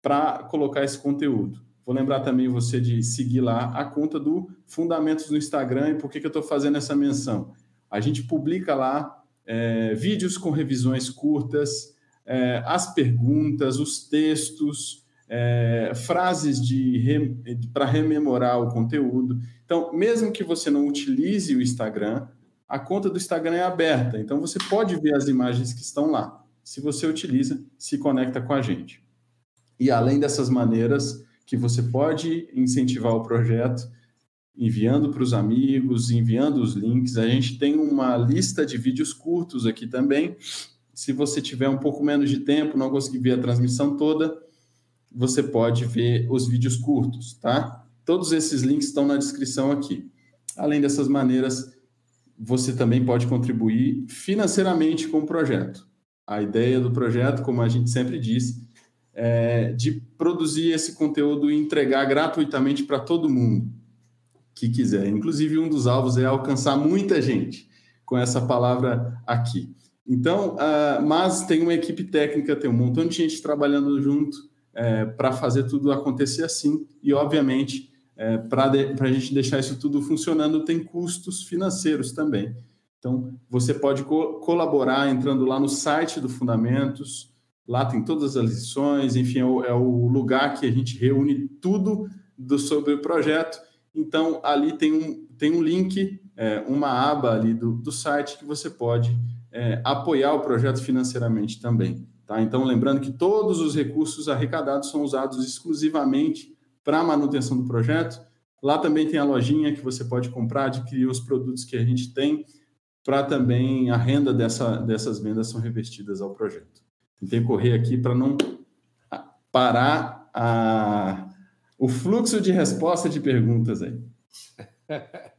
para colocar esse conteúdo. Vou lembrar também você de seguir lá a conta do Fundamentos no Instagram. E por que, que eu estou fazendo essa menção? A gente publica lá é, vídeos com revisões curtas, é, as perguntas, os textos, é, frases de para rememorar o conteúdo. Então, mesmo que você não utilize o Instagram, a conta do Instagram é aberta, então você pode ver as imagens que estão lá. Se você utiliza, se conecta com a gente. E além dessas maneiras que você pode incentivar o projeto, enviando para os amigos, enviando os links, a gente tem uma lista de vídeos curtos aqui também. Se você tiver um pouco menos de tempo, não conseguir ver a transmissão toda, você pode ver os vídeos curtos, tá? Todos esses links estão na descrição aqui. Além dessas maneiras, você também pode contribuir financeiramente com o projeto. A ideia do projeto, como a gente sempre diz, é de produzir esse conteúdo e entregar gratuitamente para todo mundo que quiser. Inclusive, um dos alvos é alcançar muita gente com essa palavra aqui. Então, uh, mas tem uma equipe técnica, tem um montão de gente trabalhando junto é, para fazer tudo acontecer assim. E, obviamente, é, para a gente deixar isso tudo funcionando, tem custos financeiros também. Então, você pode co colaborar entrando lá no site do Fundamentos, lá tem todas as lições, enfim, é o, é o lugar que a gente reúne tudo do, sobre o projeto. Então, ali tem um, tem um link, é, uma aba ali do, do site que você pode é, apoiar o projeto financeiramente também. Tá? Então, lembrando que todos os recursos arrecadados são usados exclusivamente para a manutenção do projeto. Lá também tem a lojinha que você pode comprar, adquirir os produtos que a gente tem, para também a renda dessa, dessas vendas são revestidas ao projeto. Tentei correr aqui para não parar a, o fluxo de resposta de perguntas aí. *laughs*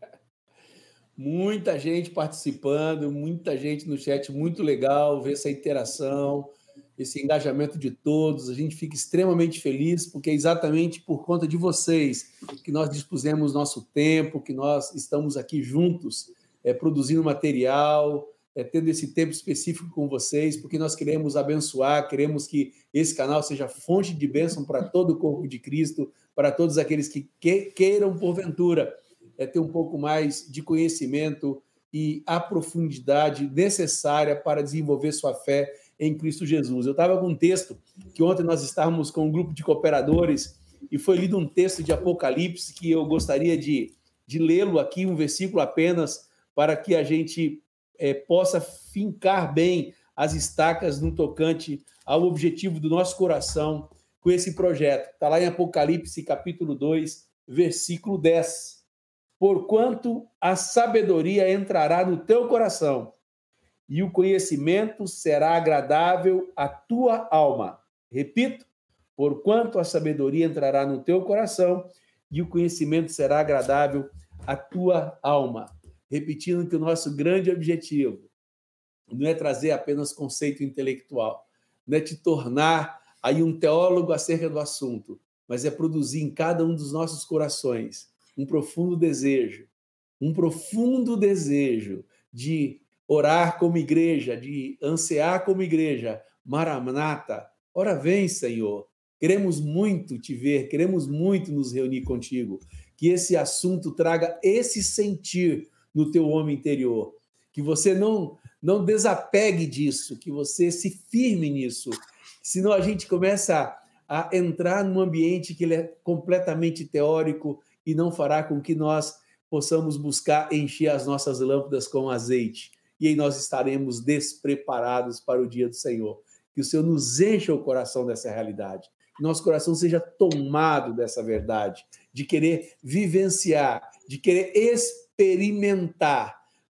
Muita gente participando, muita gente no chat, muito legal ver essa interação, esse engajamento de todos. A gente fica extremamente feliz, porque é exatamente por conta de vocês que nós dispusemos nosso tempo, que nós estamos aqui juntos, é, produzindo material, é, tendo esse tempo específico com vocês, porque nós queremos abençoar, queremos que esse canal seja fonte de bênção para todo o corpo de Cristo, para todos aqueles que, que queiram, porventura, é, ter um pouco mais de conhecimento e a profundidade necessária para desenvolver sua fé em Cristo Jesus. Eu estava com um texto que ontem nós estávamos com um grupo de cooperadores e foi lido um texto de Apocalipse que eu gostaria de, de lê-lo aqui, um versículo apenas, para que a gente é, possa fincar bem as estacas no tocante ao objetivo do nosso coração com esse projeto. Está lá em Apocalipse, capítulo 2, versículo 10. Porquanto a sabedoria entrará no teu coração e o conhecimento será agradável à tua alma. Repito, porquanto a sabedoria entrará no teu coração e o conhecimento será agradável à tua alma. Repetindo que o nosso grande objetivo não é trazer apenas conceito intelectual, não é te tornar aí um teólogo acerca do assunto, mas é produzir em cada um dos nossos corações um profundo desejo, um profundo desejo de orar como igreja, de ansiar como igreja. Maranata, ora vem, Senhor. Queremos muito te ver, queremos muito nos reunir contigo. Que esse assunto traga esse sentir no teu homem interior. Que você não não desapegue disso, que você se firme nisso. Senão a gente começa a entrar num ambiente que ele é completamente teórico e não fará com que nós possamos buscar encher as nossas lâmpadas com azeite e aí nós estaremos despreparados para o dia do Senhor. Que o Senhor nos encha o coração dessa realidade, que nosso coração seja tomado dessa verdade, de querer vivenciar, de querer experimentar,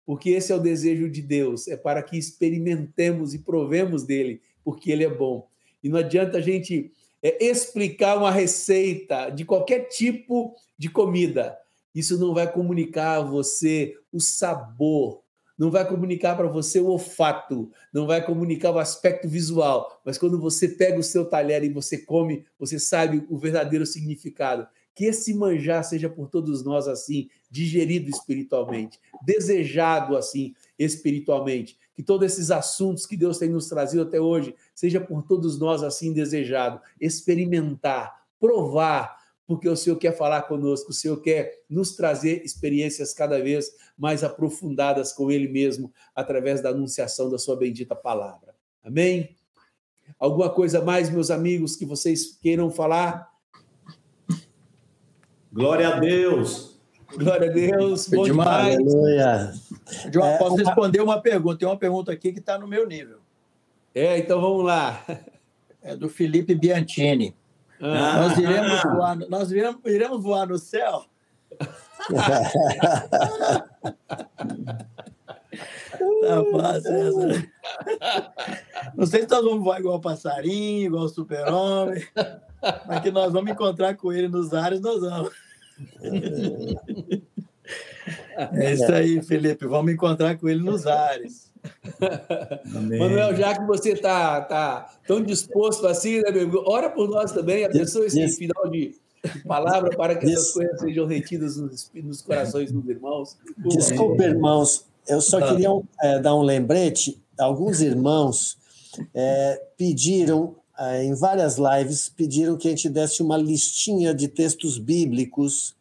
porque esse é o desejo de Deus, é para que experimentemos e provemos dele, porque ele é bom. E não adianta a gente é, explicar uma receita de qualquer tipo de comida. Isso não vai comunicar a você o sabor, não vai comunicar para você o olfato, não vai comunicar o aspecto visual, mas quando você pega o seu talher e você come, você sabe o verdadeiro significado. Que esse manjar seja por todos nós assim, digerido espiritualmente, desejado assim espiritualmente. Que todos esses assuntos que Deus tem nos trazido até hoje seja por todos nós assim desejado, experimentar, provar, porque o Senhor quer falar conosco, o Senhor quer nos trazer experiências cada vez mais aprofundadas com Ele mesmo, através da anunciação da Sua bendita palavra. Amém? Alguma coisa mais, meus amigos, que vocês queiram falar? Glória a Deus! Glória a Deus! Bom demais! Aleluia! João, é, posso responder uma pergunta? Tem uma pergunta aqui que está no meu nível. É, então vamos lá. É do Felipe Biantini. Ah. Nós iremos voar, nós iremos, iremos voar no céu. *laughs* tá fácil essa. Né? Não sei se nós vamos voar igual passarinho, igual super-homem, mas que nós vamos encontrar com ele nos ares, nós vamos. É isso aí, Felipe. Vamos encontrar com ele nos ares. Amém. Manuel, já que você está tá tão disposto assim, né, meu amigo? Ora por nós também, abençoe esse yes. final de, palavra para que essas coisas sejam retidas nos, nos corações dos irmãos. Desculpa, irmãos, eu só ah. queria é, dar um lembrete. Alguns irmãos é, pediram, em várias lives, pediram que a gente desse uma listinha de textos bíblicos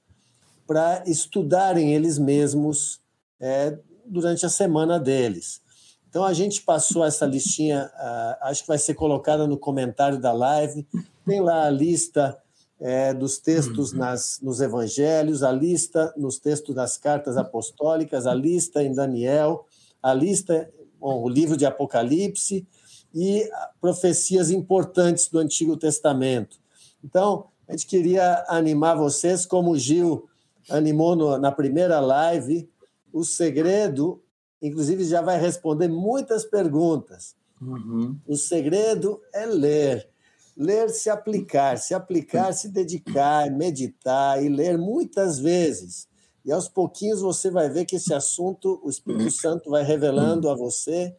para estudarem eles mesmos é, durante a semana deles. Então a gente passou essa listinha, uh, acho que vai ser colocada no comentário da live. Tem lá a lista é, dos textos uhum. nas, nos evangelhos, a lista nos textos das cartas apostólicas, a lista em Daniel, a lista, bom, o livro de Apocalipse e profecias importantes do Antigo Testamento. Então, a gente queria animar vocês, como o Gil animou no, na primeira live, o segredo inclusive já vai responder muitas perguntas. Uhum. O segredo é ler. Ler, se aplicar, se aplicar, se dedicar, meditar e ler muitas vezes. e aos pouquinhos você vai ver que esse assunto, o Espírito Santo vai revelando a você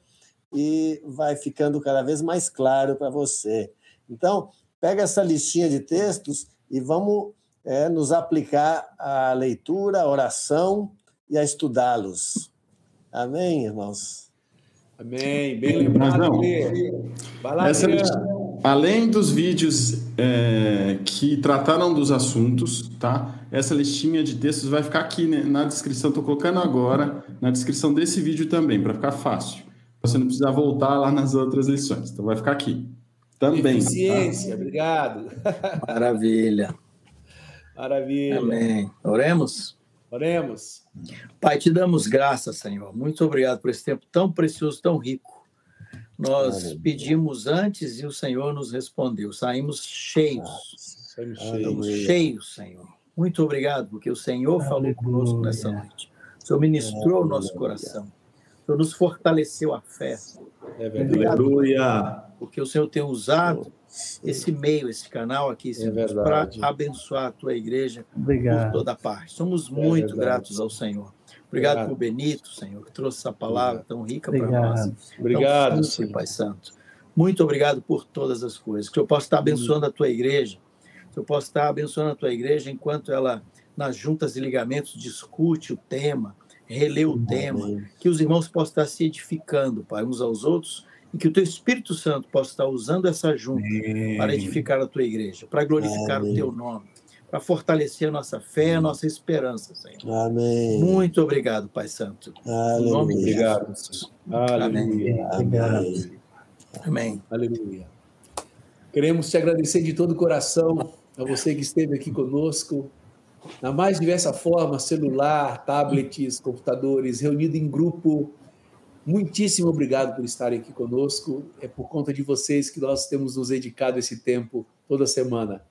e vai ficando cada vez mais claro para você. Então, pega essa listinha de textos e vamos é, nos aplicar à leitura, à oração e a estudá-los. Amém, irmãos? Amém. Bem lembrado. Vai lá, Essa, além dos vídeos é, que trataram dos assuntos, tá? Essa listinha de textos vai ficar aqui né, na descrição. Estou colocando agora na descrição desse vídeo também, para ficar fácil. Você não precisa voltar lá nas outras lições. Então vai ficar aqui. Também. Eficiência, tá? obrigado. Maravilha. Maravilha. Amém. Oremos? Oremos. Pai, te damos graças, Senhor. Muito obrigado por esse tempo tão precioso, tão rico. Nós pedimos antes e o Senhor nos respondeu. Saímos cheios. Saímos cheios. cheios, Senhor. Muito obrigado, porque o Senhor falou conosco nessa noite. O Senhor ministrou o nosso coração. Senhor nos fortaleceu a fé. É verdade. Aleluia. Porque o Senhor tem usado esse meio, esse canal aqui, é para abençoar a tua igreja Obrigado. por toda parte. Somos é muito é gratos ao Senhor. Obrigado, Obrigado por Benito, Senhor, que trouxe essa palavra tão rica para nós. Obrigado, Senhor. Pai Santo. Muito obrigado por todas as coisas. Que eu possa estar abençoando a tua igreja. Que eu possa estar abençoando a tua igreja enquanto ela, nas juntas e ligamentos, discute o tema, relê o tema. Que os irmãos possam estar se edificando, Pai, uns aos outros e que o teu Espírito Santo possa estar usando essa junta Amém. para edificar a tua igreja, para glorificar Amém. o teu nome, para fortalecer a nossa fé, a nossa esperança, Senhor. Amém. Muito obrigado, Pai Santo. Aleluia. Em nome de Jesus. Aleluia. Amém. Amém. Aleluia. Queremos te agradecer de todo o coração a você que esteve aqui conosco, na mais diversa forma, celular, tablets, computadores, reunido em grupo, Muitíssimo obrigado por estarem aqui conosco. É por conta de vocês que nós temos nos dedicado esse tempo toda semana.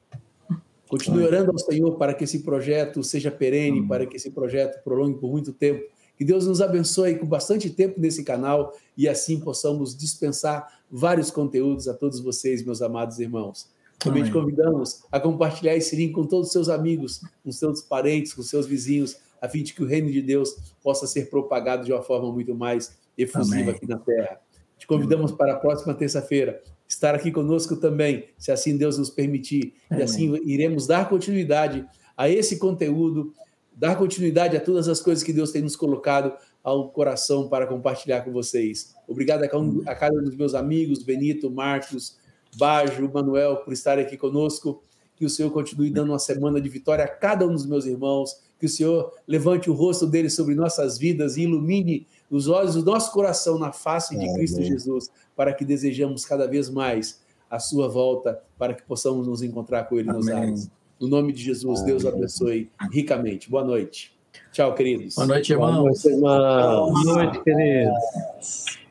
Continue orando ao Senhor para que esse projeto seja perene, para que esse projeto prolongue por muito tempo. Que Deus nos abençoe com bastante tempo nesse canal e assim possamos dispensar vários conteúdos a todos vocês, meus amados irmãos. Também te convidamos a compartilhar esse link com todos os seus amigos, com seus parentes, com seus vizinhos, a fim de que o reino de Deus possa ser propagado de uma forma muito mais efusiva Amém. aqui na Terra. Te convidamos para a próxima terça-feira estar aqui conosco também, se assim Deus nos permitir. Amém. E assim iremos dar continuidade a esse conteúdo, dar continuidade a todas as coisas que Deus tem nos colocado ao coração para compartilhar com vocês. Obrigado a cada um dos meus amigos, Benito, Marcos, Bajo, Manuel, por estarem aqui conosco. Que o Senhor continue dando uma semana de vitória a cada um dos meus irmãos. Que o Senhor levante o rosto dele sobre nossas vidas e ilumine os olhos do nosso coração na face de Cristo Jesus, para que desejamos cada vez mais a sua volta, para que possamos nos encontrar com Ele Amém. nos ares. No nome de Jesus, Amém. Deus abençoe ricamente. Boa noite. Tchau, queridos. Boa noite, irmãos. Boa noite, irmãos. Boa noite, queridos.